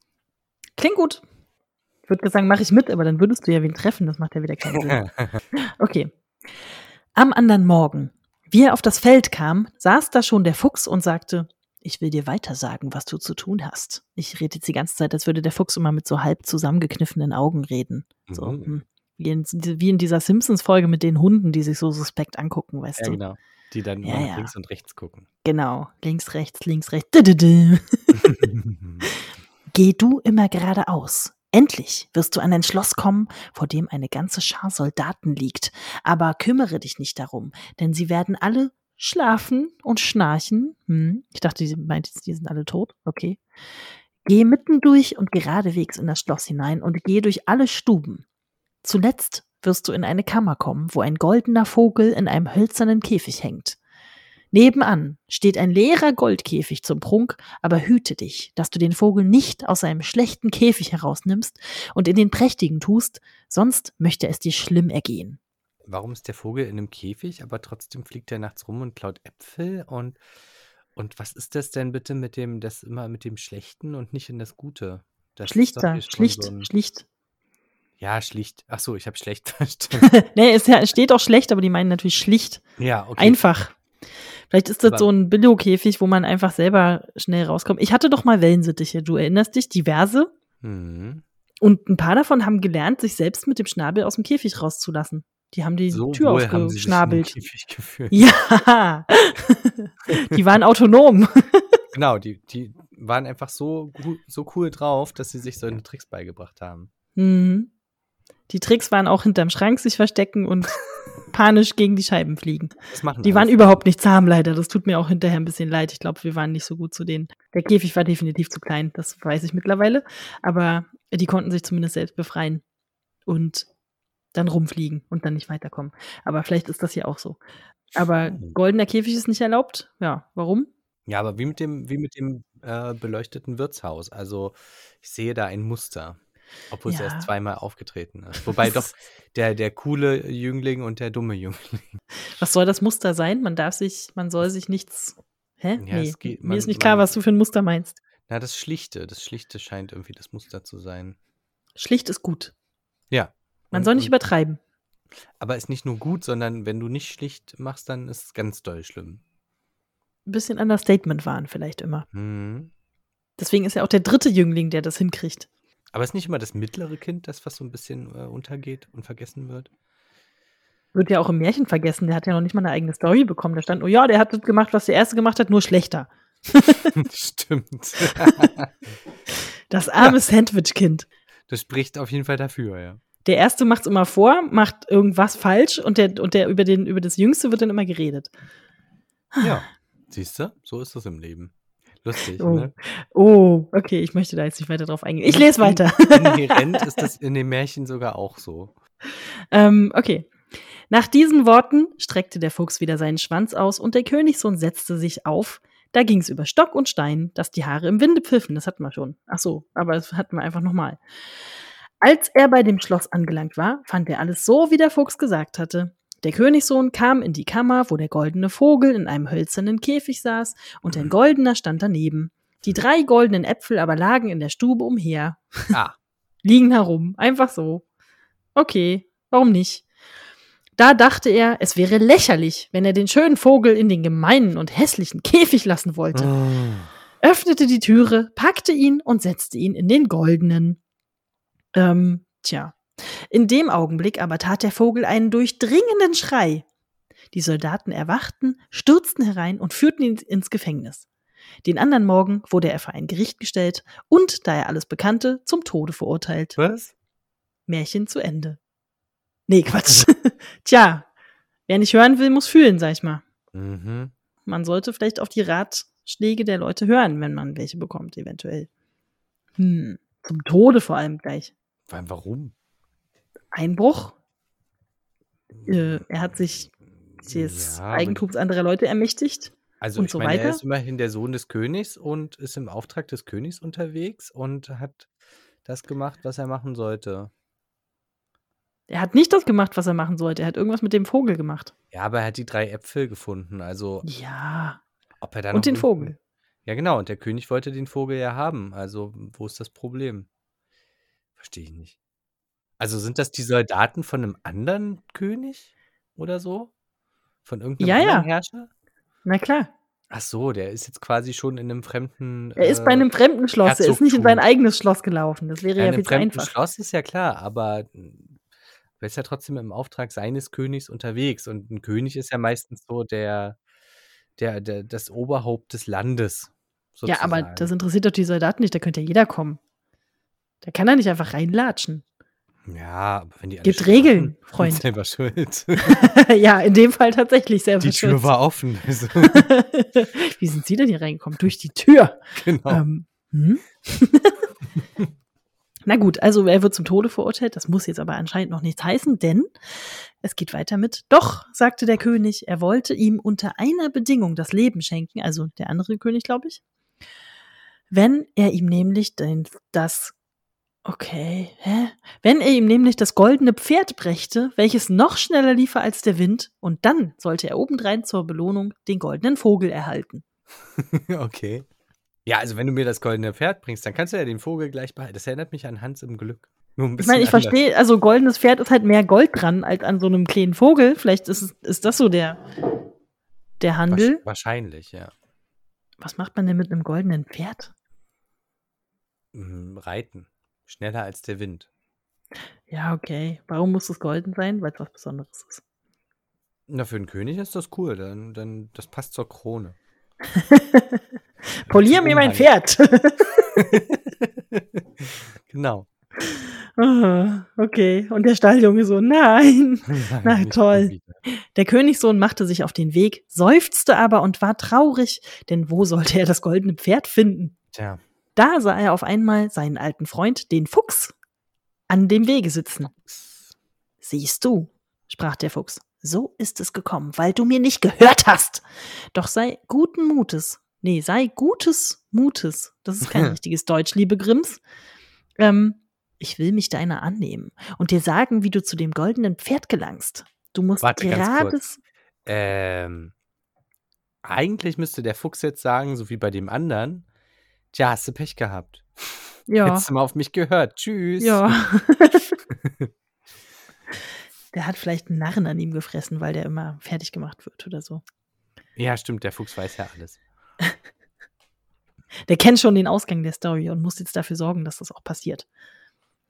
Klingt gut. Ich würde sagen, mache ich mit, aber dann würdest du ja wen treffen. Das macht ja wieder keinen Sinn. Okay. Am anderen Morgen, wie er auf das Feld kam, saß da schon der Fuchs und sagte, ich will dir weiter sagen, was du zu tun hast. Ich rede jetzt die ganze Zeit, als würde der Fuchs immer mit so halb zusammengekniffenen Augen reden. So, Mhm. hm. wie, in, wie in dieser Simpsons-Folge mit den Hunden, die sich so suspekt angucken, weißt Ja, du? genau. Die dann Ja, ja. links und rechts gucken. Genau. Links, rechts, links, rechts. Geh du immer geradeaus. Endlich wirst du an ein Schloss kommen, vor dem eine ganze Schar Soldaten liegt. Aber kümmere dich nicht darum, denn sie werden alle schlafen und schnarchen. Hm. Ich dachte, sie meint jetzt, die sind alle tot. Okay. Geh mitten durch und geradewegs in das Schloss hinein und geh durch alle Stuben. Zuletzt wirst du in eine Kammer kommen, wo ein goldener Vogel in einem hölzernen Käfig hängt. Nebenan steht ein leerer Goldkäfig zum Prunk, aber hüte dich, dass du den Vogel nicht aus seinem schlechten Käfig herausnimmst und in den prächtigen tust, sonst möchte es dir schlimm ergehen. Warum ist der Vogel in einem Käfig, aber trotzdem fliegt er nachts rum und klaut Äpfel? Und, und was ist das denn bitte mit dem, das immer mit dem Schlechten und nicht in das Gute? Das Schlichter, schlicht, so ein- schlicht. Ja, schlicht. Ach so, ich habe schlecht verstanden. nee, es steht auch schlecht, aber die meinen natürlich schlicht. ja, okay. Einfach. Vielleicht ist das Aber- so ein Billo-Käfig, wo man einfach selber schnell rauskommt. Ich hatte doch mal Wellensittiche, du erinnerst dich, diverse. Mhm. Und ein paar davon haben gelernt, sich selbst mit dem Schnabel aus dem Käfig rauszulassen. Die haben die So Tür aufgeschnabelt. Ja, die waren autonom. Genau, die, die waren einfach so, so cool drauf, dass sie sich solche Tricks beigebracht haben. Mhm. Die Tricks waren auch hinterm Schrank sich verstecken und panisch gegen die Scheiben fliegen. Das machen Die alle waren überhaupt nicht zahm, leider. Das tut mir auch hinterher ein bisschen leid. Ich glaube, wir waren nicht so gut zu denen. Der Käfig war definitiv zu klein, das weiß ich mittlerweile. Aber die konnten sich zumindest selbst befreien. und dann rumfliegen und dann nicht weiterkommen. Aber vielleicht ist das hier auch so. Aber Hm. goldener Käfig ist nicht erlaubt. Ja, warum? Ja, aber wie mit dem, wie mit dem äh, beleuchteten Wirtshaus. Also ich sehe da ein Muster, obwohl es Ja. erst zweimal aufgetreten ist. Wobei doch der, der coole Jüngling und der dumme Jüngling. Was soll das Muster sein? Man darf sich, man soll sich nichts. Hä? Ja, nee, es geht- mir man- ist nicht klar, man- was du für ein Muster meinst. Na, das Schlichte, das Schlichte scheint irgendwie das Muster zu sein. Schlicht ist gut. Ja. Man Und- soll nicht und- übertreiben. Aber ist nicht nur gut, sondern wenn du nicht schlicht machst, dann ist es ganz doll schlimm. Ein bisschen Understatement waren vielleicht immer. Mhm. Deswegen ist ja auch der dritte Jüngling, der das hinkriegt. Aber ist nicht immer das mittlere Kind, das was so ein bisschen äh, untergeht und vergessen wird? Wird ja auch im Märchen vergessen. Der hat ja noch nicht mal eine eigene Story bekommen. Da stand, oh ja, der hat das gemacht, was der erste gemacht hat, nur schlechter. Stimmt. Das arme Sandwich-Kind. Das spricht auf jeden Fall dafür, ja. Der erste macht's immer vor, macht irgendwas falsch und der, und der über, den, über das Jüngste wird dann immer geredet. Ja. Siehst du? So ist das im Leben. Lustig, Oh. ne? Oh, okay, ich möchte da jetzt nicht weiter drauf eingehen. Ich lese weiter. Inhärent ist das in dem Märchen sogar auch so. ähm, okay. Nach diesen Worten streckte der Fuchs wieder seinen Schwanz aus und der Königssohn setzte sich auf. Da ging's über Stock und Stein, dass die Haare im Winde pfiffen. Das hatten wir schon. Ach so, aber das hatten wir einfach nochmal. Als er bei dem Schloss angelangt war, fand er alles so, wie der Fuchs gesagt hatte. Der Königssohn kam in die Kammer, wo der goldene Vogel in einem hölzernen Käfig saß und ein goldener stand daneben. Die drei goldenen Äpfel aber lagen in der Stube umher Ah, liegen herum. Einfach so. Okay, warum nicht? Da dachte er, es wäre lächerlich, wenn er den schönen Vogel in den gemeinen und hässlichen Käfig lassen wollte, öffnete die Türe, packte ihn und setzte ihn in den goldenen. Ähm, tja. In dem Augenblick aber tat der Vogel einen durchdringenden Schrei. Die Soldaten erwachten, stürzten herein und führten ihn ins Gefängnis. Den anderen Morgen wurde er vor ein Gericht gestellt und, da er alles bekannte, zum Tode verurteilt. was? Märchen zu Ende. Nee, Quatsch. Tja, wer nicht hören will, muss fühlen, sag ich mal. Mhm. Man sollte vielleicht auf die Ratschläge der Leute hören, wenn man welche bekommt, eventuell. Hm, zum Tode vor allem gleich. Warum? Einbruch. Äh, er hat sich des Ja, Eigentums anderer Leute ermächtigt. Also und ich so meine, er weiter? ist immerhin der Sohn des Königs und ist im Auftrag des Königs unterwegs und hat das gemacht, was er machen sollte. Er hat nicht das gemacht, was er machen sollte. Er hat irgendwas mit dem Vogel gemacht. Ja, aber er hat die drei Äpfel gefunden. Also Ja. ob er da Und den Vogel. Ja, genau. Und der König wollte den Vogel ja haben. Also wo ist das Problem? Verstehe ich nicht. Also sind das die Soldaten von einem anderen König oder so? Von irgendeinem Ja, ja. anderen Herrscher? Na klar. Ach so, der ist jetzt quasi schon in einem fremden. Er ist bei äh, einem fremden Schloss. Er ist nicht in sein Herzogtum. eigenes Schloss gelaufen. Das wäre Ja, ja viel zu einfach. Schloss ist ja klar, aber er ist ja trotzdem im Auftrag seines Königs unterwegs. Und ein König ist ja meistens so der, der, der das Oberhaupt des Landes. Ja, aber sozusagen. das interessiert doch die Soldaten nicht. Da könnte ja jeder kommen. Da kann er nicht einfach reinlatschen. Ja, aber wenn die Gibt Regeln, Freund. selber schuld. ja, in dem Fall tatsächlich selber die Tür schuld. war offen. Also, Wie sind Sie denn hier reingekommen? Durch die Tür. genau. Ähm, hm? Na gut, also er wird zum Tode verurteilt. Das muss jetzt aber anscheinend noch nichts heißen, denn es geht weiter mit. Doch, sagte der König, er wollte ihm unter einer Bedingung das Leben schenken, also der andere König, glaube ich. Wenn er ihm nämlich den, das, okay, hä? Wenn er ihm nämlich das goldene Pferd brächte, welches noch schneller liefer als der Wind, und dann sollte er obendrein zur Belohnung den goldenen Vogel erhalten. okay. Ja, also wenn du mir das goldene Pferd bringst, dann kannst du ja den Vogel gleich behalten. Das erinnert mich an Hans im Glück. Ich meine, ich verstehe, also goldenes Pferd ist halt mehr Gold dran als an so einem kleinen Vogel. Vielleicht ist, ist das so der, der Handel. Wahrscheinlich, ja. Was macht man denn mit einem goldenen Pferd? Mm, Reiten. Schneller als der Wind. Ja, okay. Warum muss es golden sein? Weil es was Besonderes ist. Na, für einen König ist das cool. Dann, dann, das passt zur Krone. Polier mir mein. Pferd. genau. Ah, okay. Und der Stalljunge so, nein. Na, toll. Der Königssohn machte sich auf den Weg, seufzte aber und war traurig, denn wo sollte er das goldene Pferd finden? Tja. Da sah er auf einmal seinen alten Freund, den Fuchs. an dem Wege sitzen. Siehst du, sprach der Fuchs, so ist es gekommen, weil du mir nicht gehört hast. Doch sei guten Mutes, nee, sei gutes Mutes, das ist kein richtiges Deutsch, liebe Grimms. Ähm, ich will mich deiner annehmen und dir sagen, wie du zu dem goldenen Pferd gelangst. Du musst Warte ganz gerade. kurz. Ähm, eigentlich müsste der Fuchs jetzt sagen, so wie bei dem anderen, tja, hast du Pech gehabt. Ja, Hättest du mal auf mich gehört. Tschüss. ja. der hat vielleicht einen Narren an ihm gefressen, weil der immer fertig gemacht wird oder so. Ja, stimmt, der Fuchs weiß ja alles. Der kennt schon den Ausgang der Story und muss jetzt dafür sorgen, dass das auch passiert.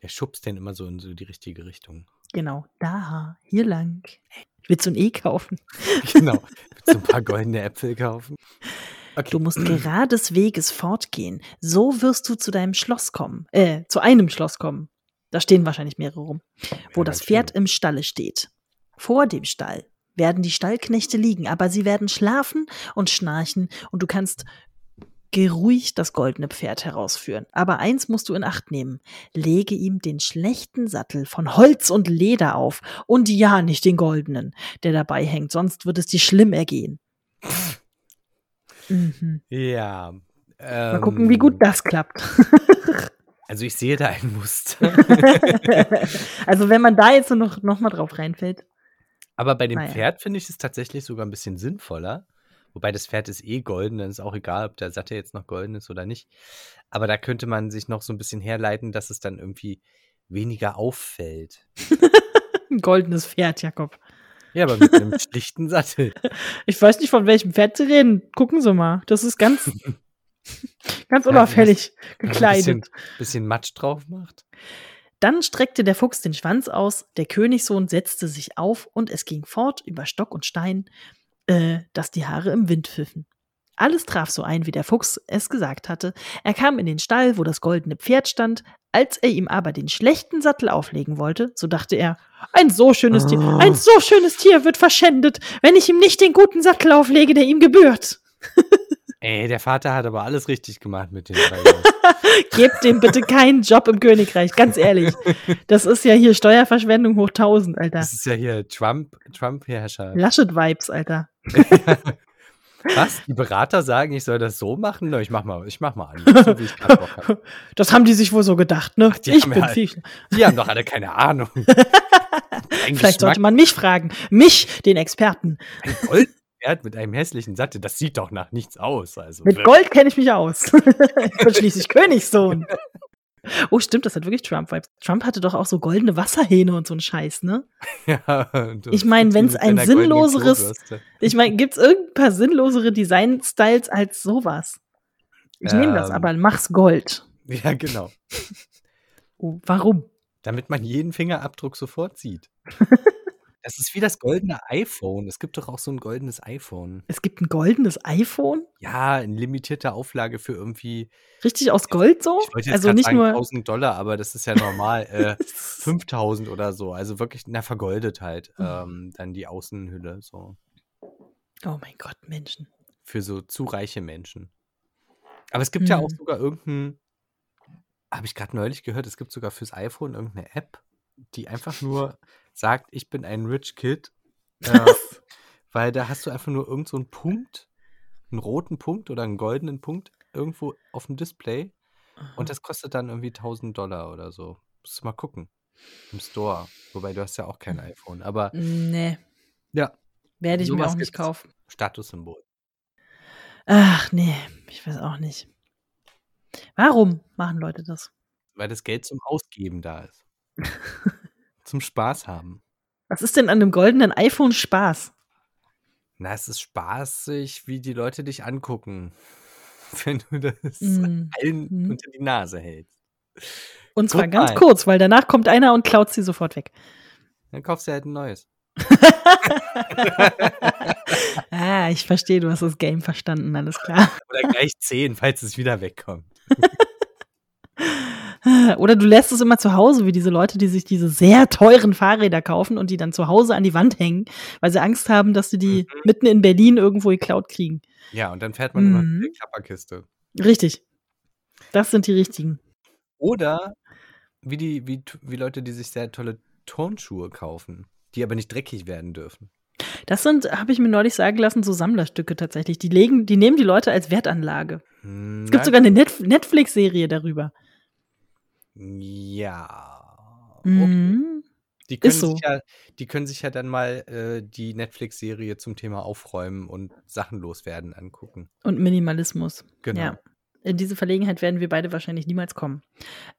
Der schubst den immer so in so die richtige Richtung. Genau, da, hier lang. Ich will so ein E kaufen. Genau. Willst du ein paar goldene Äpfel kaufen? Okay. Du musst gerades Weges fortgehen. So wirst du zu deinem Schloss kommen. Äh, zu einem Schloss kommen. Da stehen wahrscheinlich mehrere rum. Wo Ja, das Pferd viele. im Stalle steht. Vor dem Stall werden die Stallknechte liegen, aber sie werden schlafen und schnarchen und du kannst geruhig das goldene Pferd herausführen. Aber eins musst du in Acht nehmen. Lege ihm den schlechten Sattel von Holz und Leder auf und ja, nicht den goldenen, der dabei hängt, sonst wird es dir schlimm ergehen. Mhm. Ja. Mal gucken, wie gut ähm, das klappt. Also ich sehe da ein Muster. also wenn man da jetzt noch, noch mal drauf reinfällt. Aber bei dem Naja. Pferd finde ich es tatsächlich sogar ein bisschen sinnvoller. Wobei das Pferd ist eh golden, dann ist auch egal, ob der Sattel jetzt noch golden ist oder nicht. Aber da könnte man sich noch so ein bisschen herleiten, dass es dann irgendwie weniger auffällt. Ein goldenes Pferd, Jakob. Ja, aber mit einem schlichten Sattel. Ich weiß nicht, von welchem Pferd Sie reden. Gucken Sie mal. Das ist ganz, ganz unauffällig Wenn man ein bisschen, gekleidet. bisschen Matsch drauf macht. Dann streckte der Fuchs den Schwanz aus, der Königssohn setzte sich auf und es ging fort über Stock und Stein, äh, dass die Haare im Wind pfiffen. Alles traf so ein, wie der Fuchs es gesagt hatte. Er kam in den Stall, wo das goldene Pferd stand. Als er ihm aber den schlechten Sattel auflegen wollte, so dachte er, ein so schönes Tier, Oh. ein so schönes Tier wird verschändet, wenn ich ihm nicht den guten Sattel auflege, der ihm gebührt. Ey, der Vater hat aber alles richtig gemacht mit den drei. Gebt dem bitte keinen Job im Königreich, ganz ehrlich. Das ist ja hier Steuerverschwendung hoch 1000, Alter. Das ist ja hier Trump, Trump-Herrscher. Laschet-Vibes, Alter. Was? Die Berater sagen, ich soll das so machen? Ich mach mal, ich mach mal an. So hab. Das haben die sich wohl so gedacht, ne? die ich haben bin viel. Die haben doch alle keine Ahnung. Vielleicht Geschmack, sollte man mich fragen. Mich, den Experten. ein Goldpferd mit einem hässlichen Sattel, das sieht doch nach nichts aus. Also Mit Gold kenne ich mich aus. ich bin schließlich Königssohn. Oh, stimmt, das hat wirklich Trump-Vibes. Trump hatte doch auch so goldene Wasserhähne und so ein Scheiß, ne? Ja, Ich meine, wenn's seiner ein sinnloseres-. Ich meine, gibt's irgendein paar sinnlosere Design-Styles als sowas? Ich nehme das, Ähm. aber mach's Gold. Ja, genau. Oh, warum? Damit man jeden Fingerabdruck sofort sieht. Das ist wie das goldene iPhone. Es gibt doch auch so ein goldenes iPhone. Es gibt ein goldenes iPhone? Ja, in limitierter Auflage für irgendwie, Richtig aus Gold so? ich wollte jetzt Also nicht sagen nur. 1000 Dollar, aber das ist ja normal. Äh, 5000 oder so. Also wirklich, na, vergoldet halt. Mhm. Ähm, dann die Außenhülle, so. Oh mein Gott, Menschen. Für so zu reiche Menschen. Aber es gibt ja auch Mhm. sogar irgendein, habe ich gerade neulich gehört, es gibt sogar fürs iPhone irgendeine App, die einfach nur sagt, ich bin ein Rich Kid. Äh, weil da hast du einfach nur irgend so einen Punkt, einen roten Punkt oder einen goldenen Punkt irgendwo auf dem Display. Und das kostet dann irgendwie 1000 Dollar oder so. Musst du mal gucken. Im Store. Wobei du hast ja auch kein iPhone. Aber Nee, ja, werde ich mir auch nicht kaufen. Statussymbol. Ach nee, ich weiß auch nicht. Warum machen Leute das? Weil das Geld zum Ausgeben da ist. zum Spaß haben. Was ist denn an einem goldenen iPhone Spaß? Na, es ist spaßig, wie die Leute dich angucken, wenn du das Mm. allen Mhm. unter die Nase hältst. Und zwar Guck ganz mal. kurz, weil danach kommt einer und klaut sie sofort weg. Dann kaufst du halt ein neues. ah, ich verstehe, du hast das Game verstanden, alles klar. Oder gleich zehn, falls es wieder wegkommt. Oder du lässt es immer zu Hause, wie diese Leute, die sich diese sehr teuren Fahrräder kaufen und die dann zu Hause an die Wand hängen, weil sie Angst haben, dass sie die Mhm. mitten in Berlin irgendwo geklaut kriegen. Ja, und dann fährt man immer Mhm. mit der Klapperkiste. Richtig. Das sind die richtigen. Oder wie, die, wie, wie Leute, die sich sehr tolle Turnschuhe kaufen, die aber nicht dreckig werden dürfen. Das sind, habe ich mir neulich sagen lassen, so Sammlerstücke tatsächlich. Die legen, die nehmen die Leute als Wertanlage. Hm, Es gibt sogar eine Net Netflix-Serie darüber. Ja. Okay. Mhm. Die können, Ist so. sich ja, die können sich ja dann mal äh, die Netflix-Serie zum Thema Aufräumen und Sachen loswerden angucken. Und Minimalismus. Genau. Ja. In diese Verlegenheit werden wir beide wahrscheinlich niemals kommen.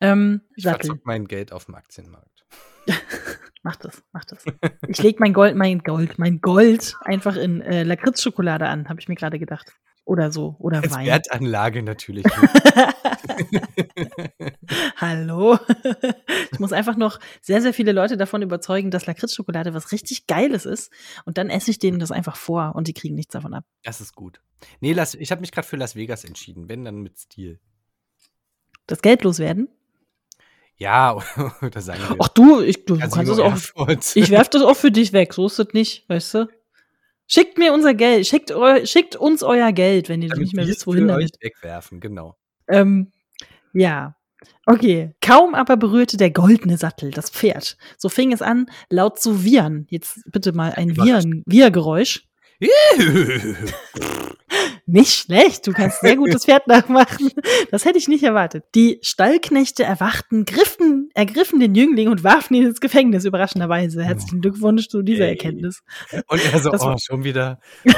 Ähm, Ich verzock mein Geld auf dem Aktienmarkt. Mach das, mach das. Ich leg mein Gold, mein Gold, mein Gold einfach in äh, Lakritzschokolade an, habe ich mir gerade gedacht. Oder so. Oder Als Wein. Wertanlage natürlich. nicht. Hallo. ich muss einfach noch sehr, sehr viele Leute davon überzeugen, dass Lakritzschokolade was richtig Geiles ist. Und dann esse ich denen das einfach vor und die kriegen nichts davon ab. das ist gut. Nee, Las, ich habe mich gerade für Las Vegas entschieden. Wenn, dann mit Stil. Das Geld loswerden? Ja, oder sagen wir. Ach du, ich, du kannst es auch. Ich werf das auch für dich weg. So ist das nicht, weißt du? Schickt mir unser Geld. Schickt, eu, schickt uns euer Geld, wenn ihr Damit nicht mehr wisst, wohin damit. wegwerfen, genau. Ähm, ja. Okay. Kaum aber berührte der goldene Sattel das Pferd. So fing es an, laut zu wiehern. Jetzt bitte mal ein. Wiehern, Wiehergeräusch. Nicht schlecht, du kannst sehr gut das Pferd nachmachen. Das hätte ich nicht erwartet. Die Stallknechte erwachten, griffen, ergriffen den Jüngling und warfen ihn ins Gefängnis, überraschenderweise. Herzlichen Glückwunsch zu dieser Ey. Erkenntnis. Und er so, Das oh, schon wieder.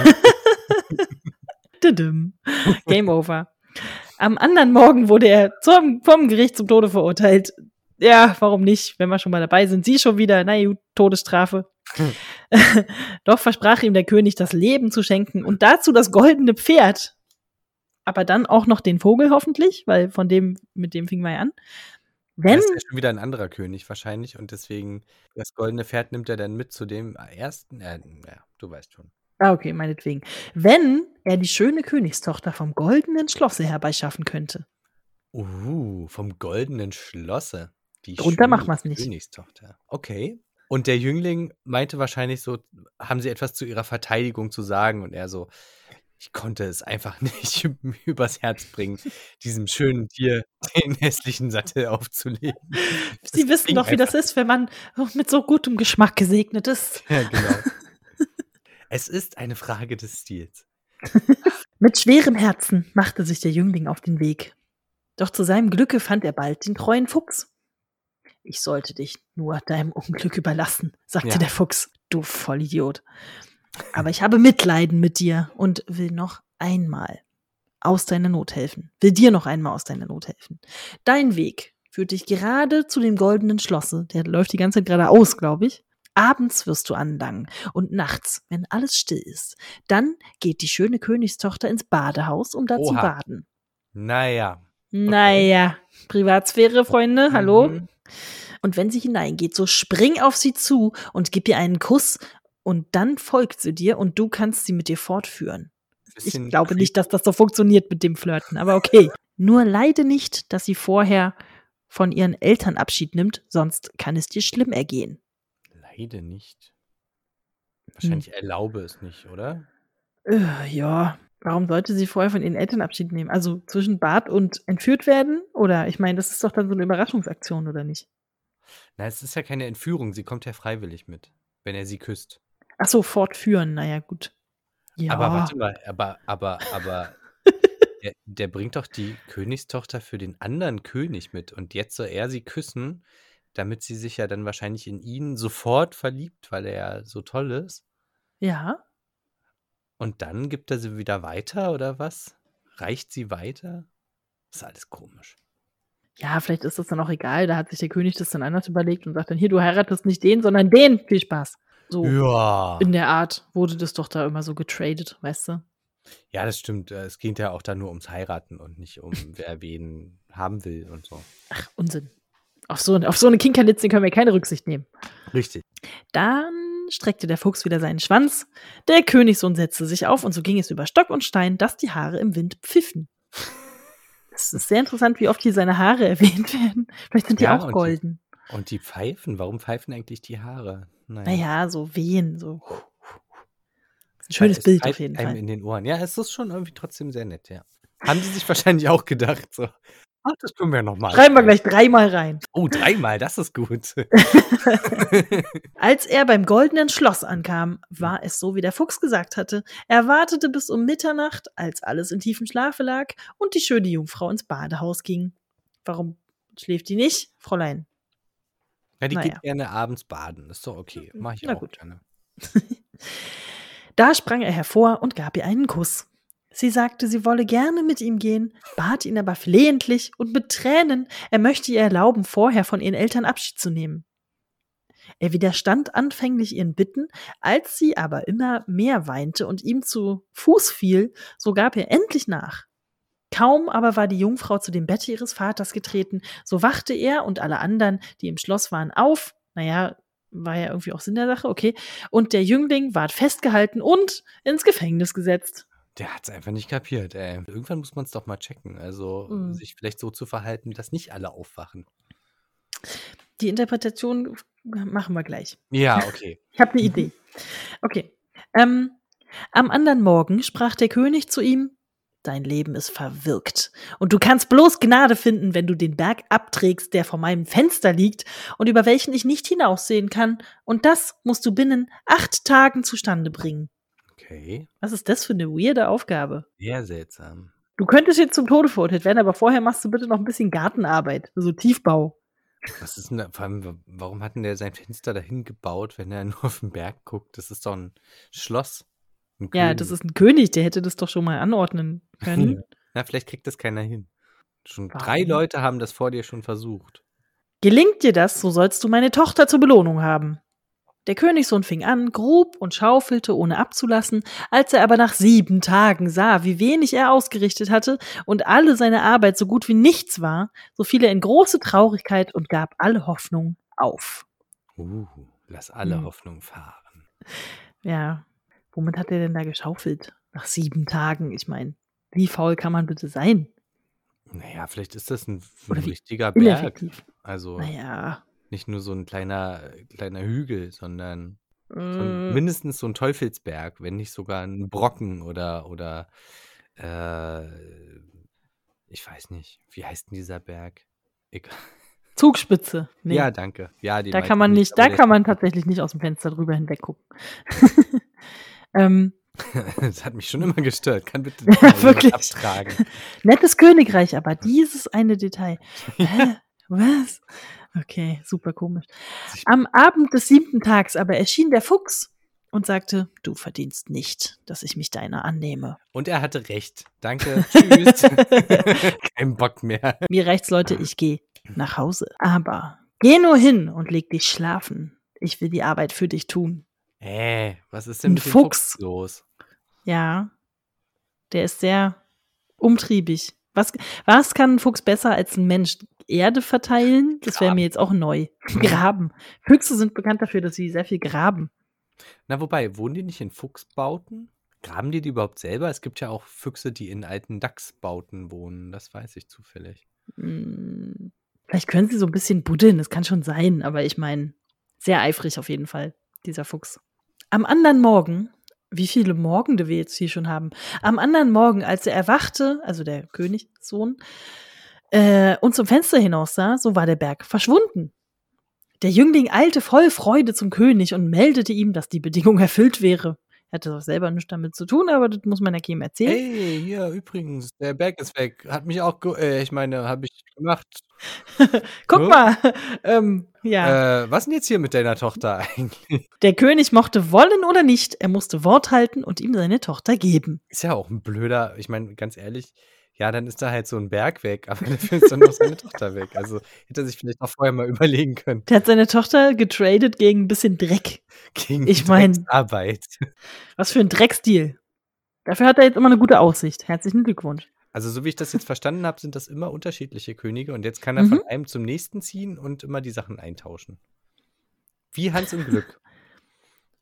Game over. Am anderen Morgen wurde er zum, vom Gericht zum Tode verurteilt. Ja, warum nicht, wenn wir schon mal dabei sind? Sie schon wieder, na gut, Todesstrafe. Hm. Doch versprach ihm der König, das Leben zu schenken und dazu das goldene Pferd. Aber dann auch noch den Vogel hoffentlich, weil von dem, mit dem fingen wir ja an. Wenn, Das ist ja schon wieder ein anderer König wahrscheinlich und deswegen das goldene Pferd nimmt er dann mit zu dem ersten. Äh, ja, du weißt schon. ah, okay, meinetwegen. Wenn er die schöne Königstochter vom goldenen Schlosse herbeischaffen könnte. Uh, vom goldenen Schlosse. Die Drunter schöne machen wir's nicht. Königstochter. Okay. Und der Jüngling meinte wahrscheinlich so, haben sie etwas zu ihrer Verteidigung zu sagen? Und er so, ich konnte es einfach nicht übers Herz bringen, diesem schönen Tier den hässlichen Sattel aufzulegen. Sie Das wissen doch, wie das ist, wenn man mit so gutem Geschmack gesegnet ist. Ja, genau. es ist eine Frage des Stils. Mit schwerem Herzen machte sich der Jüngling auf den Weg. Doch zu seinem Glücke fand er bald den treuen Fuchs. Ich sollte dich nur deinem Unglück überlassen, sagte Ja. der Fuchs. Du Vollidiot. Aber ich habe Mitleiden mit dir und will noch einmal aus deiner Not helfen. Will dir noch einmal aus deiner Not helfen. Dein Weg führt dich gerade zu dem goldenen Schlosse. Der läuft die ganze Zeit geradeaus, glaube ich. Abends wirst du anlangen und nachts, wenn alles still ist, dann geht die schöne Königstochter ins Badehaus, um da zu Oha. baden. Naja. Naja, Privatsphäre, Freunde, hallo. Mhm. Und wenn sie hineingeht, so spring auf sie zu und gib ihr einen Kuss und dann folgt sie dir und du kannst sie mit dir fortführen. Ich glaube nicht, dass das so funktioniert mit dem Flirten, aber okay. Nur leide nicht, dass sie vorher von ihren Eltern Abschied nimmt, sonst kann es dir schlimm ergehen. Leide nicht. Hm. Wahrscheinlich erlaube es nicht, oder? Äh, ja, warum sollte sie vorher von ihren Eltern Abschied nehmen? Also zwischen Bad und entführt werden? Oder ich meine, das ist doch dann so eine Überraschungsaktion, oder nicht? Na, es ist ja keine Entführung. Sie kommt ja freiwillig mit, wenn er sie küsst. Ach so, fortführen, naja, gut. Ja, Aber warte mal, aber, aber, aber, der, der bringt doch die Königstochter für den anderen König mit und jetzt soll er sie küssen, damit sie sich ja dann wahrscheinlich in ihn sofort verliebt, weil er ja so toll ist. ja. Und dann gibt er sie wieder weiter oder was? Reicht sie weiter? ist alles komisch. Ja, vielleicht ist das dann auch egal. Da hat sich der König das dann anders überlegt und sagt dann, hier, du heiratest nicht den, sondern den. Viel Spaß. So Ja. in der Art wurde das doch da immer so getradet, weißt du? Ja, das stimmt. Äh, Es geht ja auch da nur ums Heiraten und nicht um, wer wen haben will und so. Ach, Unsinn. Auf so, auf so eine Kinkerlitzchen können wir keine Rücksicht nehmen. Richtig. Dann streckte der Fuchs wieder seinen Schwanz, der Königssohn setzte sich auf und so ging es über Stock und Stein, dass die Haare im Wind pfiffen. Es ist sehr interessant, wie oft hier seine Haare erwähnt werden. Vielleicht sind die Ja, auch und die- golden. Und die Pfeifen, warum pfeifen eigentlich die Haare? Naja, Naja, so wehen, so. Ein schönes es Bild auf jeden Fall. in den Ohren. Ja, es ist schon irgendwie trotzdem sehr nett, ja. Haben die sich wahrscheinlich auch gedacht, so. Ach, das können wir noch mal. Schreiben wir gleich dreimal rein. Oh, dreimal, das ist gut. Als er beim goldenen Schloss ankam, war es so, wie der Fuchs gesagt hatte. Er wartete bis um Mitternacht, als alles in tiefem Schlafe lag und die schöne Jungfrau ins Badehaus ging. Warum schläft die nicht, Fräulein? Ja, die Naja. geht gerne abends baden. Ist doch okay. Mach ich Na auch gut. gerne. Da sprang er hervor und gab ihr einen Kuss. Sie sagte, sie wolle gerne mit ihm gehen, bat ihn aber flehentlich und mit Tränen, er möchte ihr erlauben, vorher von ihren Eltern Abschied zu nehmen. Er widerstand anfänglich ihren Bitten, als sie aber immer mehr weinte und ihm zu Fuß fiel, so gab er endlich nach. Kaum aber war die Jungfrau zu dem Bette ihres Vaters getreten, so wachte er und alle anderen, die im Schloss waren, auf. Naja, war ja irgendwie auch Sinn der Sache, okay. Und der Jüngling ward festgehalten und ins Gefängnis gesetzt. Der hat's einfach nicht kapiert, ey. Irgendwann muss man es doch mal checken. Also Mhm. sich vielleicht so zu verhalten, dass nicht alle aufwachen. Die Interpretation machen wir gleich. Ja, okay. Ich habe eine Idee. Okay. Ähm, am anderen Morgen sprach der König zu ihm: Dein Leben ist verwirkt. Und du kannst bloß Gnade finden, wenn du den Berg abträgst, der vor meinem Fenster liegt und über welchen ich nicht hinaussehen kann. Und das musst du binnen acht Tagen zustande bringen. Okay. Was ist das für eine weirde Aufgabe? Sehr seltsam. Du könntest jetzt zum Tode verurteilt werden, aber vorher machst du bitte noch ein bisschen Gartenarbeit, so Tiefbau. Was ist denn da? Vor allem, wa- warum hat denn der sein Fenster dahin gebaut, wenn er nur auf den Berg guckt? Das ist doch ein Schloss. Ein Ja, das ist ein König, der hätte das doch schon mal anordnen können. Na, vielleicht kriegt das keiner hin. Schon drei Warum? Leute haben das vor dir schon versucht. Gelingt dir das, so sollst du meine Tochter zur Belohnung haben. Der Königssohn fing an, grub und schaufelte, ohne abzulassen, als er aber nach sieben Tagen sah, wie wenig er ausgerichtet hatte und alle seine Arbeit so gut wie nichts war, so fiel er in große Traurigkeit und gab alle Hoffnung auf. Uh, lass alle Hm. Hoffnung fahren. Ja, womit hat er denn da geschaufelt? Nach sieben Tagen, ich meine, wie faul kann man bitte sein? Naja, vielleicht ist das ein, ein richtiger Berg. Also Naja. Nicht nur so ein kleiner, kleiner Hügel, sondern so ein, Mm, mindestens so ein Teufelsberg, wenn nicht sogar ein Brocken oder, oder äh, ich weiß nicht, wie heißt denn dieser Berg? Egal. Zugspitze. Nee. Ja, danke. Ja, Da kann man nicht, da kann man tatsächlich nicht aus dem Fenster drüber hinweg gucken. ähm, das hat mich schon immer gestört. Kann bitte Ja, wirklich. abtragen. nettes Königreich, aber dieses eine Detail. Hä? Was? Okay, super komisch. Ich- Am Abend des siebten Tags aber erschien der Fuchs und sagte, du verdienst nicht, dass ich mich deiner annehme. Und er hatte recht. Danke. Tschüss. Kein Bock mehr. Mir reicht's, Leute, ich gehe nach Hause. Aber geh nur hin und leg dich schlafen. Ich will die Arbeit für dich tun. Hä, was ist denn mit dem Fuchs. Fuchs los? Ja, der ist sehr umtriebig. Was, was kann ein Fuchs besser als ein Mensch? Erde verteilen? Das wäre mir jetzt auch neu. Graben. Füchse sind bekannt dafür, dass sie sehr viel graben. Na, wobei, wohnen die nicht in Fuchsbauten? Graben die die überhaupt selber? Es gibt ja auch Füchse, die in alten Dachsbauten wohnen. Das weiß ich zufällig. Hm, Vielleicht können sie so ein bisschen buddeln, das kann schon sein, aber ich meine, sehr eifrig auf jeden Fall, dieser Fuchs. Am anderen Morgen, wie viele Morgende wir jetzt hier schon haben, am anderen Morgen, als er erwachte, also der Königssohn, äh, und zum Fenster hinaussah, so war der Berg verschwunden. Der Jüngling eilte voll Freude zum König und meldete ihm, dass die Bedingung erfüllt wäre. Er hatte doch selber nichts damit zu tun, aber das muss man ja keinem erzählen. Hey, hier, übrigens, der Berg ist weg. Hat mich auch, äh, ich meine, habe ich gemacht. Guck Hä? mal, ähm, ja. Äh, was denn jetzt hier mit deiner Tochter eigentlich? Der König mochte wollen oder nicht, er musste Wort halten und ihm seine Tochter geben. Ist ja auch ein blöder, ich meine, ganz ehrlich, ja, dann ist da halt so ein Berg weg, aber dafür ist dann noch seine Tochter weg. Also hätte er sich vielleicht auch vorher mal überlegen können. Der hat seine Tochter getradet gegen ein bisschen Dreck. Gegen Ich mein- Arbeit. Was für ein Drecksdeal. Dafür hat er jetzt immer eine gute Aussicht. Herzlichen Glückwunsch. Also, so wie ich das jetzt verstanden habe, sind das immer unterschiedliche Könige und jetzt kann er Mhm. von einem zum nächsten ziehen und immer die Sachen eintauschen. Wie Hans im Glück.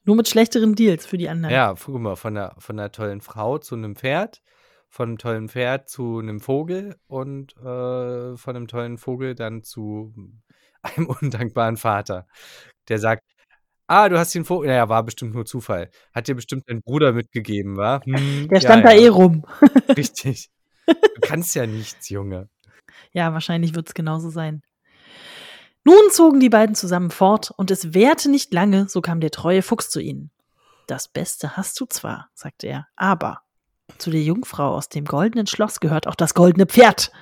Nur mit schlechteren Deals für die anderen. Ja, guck mal, von einer, von einer tollen Frau zu einem Pferd, von einem tollen Pferd zu einem Vogel und äh, von einem tollen Vogel dann zu einem undankbaren Vater, der sagt, ah, du hast den Vogel, naja, war bestimmt nur Zufall. Hat dir bestimmt dein Bruder mitgegeben, wa? Hm, Der ja, stand da ja, eh rum. Richtig. Du kannst ja nichts, Junge. Ja, wahrscheinlich wird es genauso sein. Nun zogen die beiden zusammen fort, und es währte nicht lange, so kam der treue Fuchs zu ihnen. Das Beste hast du zwar, sagte er, aber zu der Jungfrau aus dem goldenen Schloss gehört auch das goldene Pferd.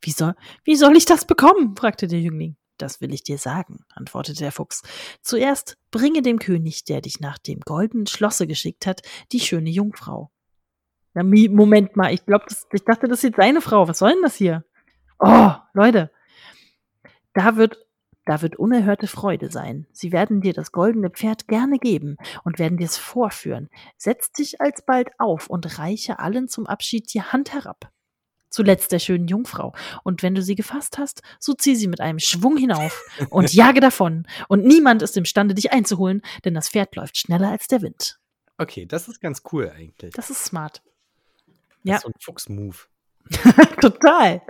Wie soll, wie soll ich das bekommen? fragte der Jüngling. Das will ich dir sagen, antwortete der Fuchs. Zuerst bringe dem König, der dich nach dem goldenen Schlosse geschickt hat, die schöne Jungfrau. Na, Moment mal, ich glaube, ich dachte, das ist jetzt seine Frau. Was soll denn das hier? Oh, Leute, da wird, da wird unerhörte Freude sein. Sie werden dir das goldene Pferd gerne geben und werden dir es vorführen. Setz dich alsbald auf und reiche allen zum Abschied die Hand herab. Zuletzt der schönen Jungfrau. Und wenn du sie gefasst hast, so zieh sie mit einem Schwung hinauf und jage davon. Und niemand ist imstande, dich einzuholen, denn das Pferd läuft schneller als der Wind. Okay, das ist ganz cool eigentlich. Das ist smart. Das ja. ist so ein Fuchs-Move. Total.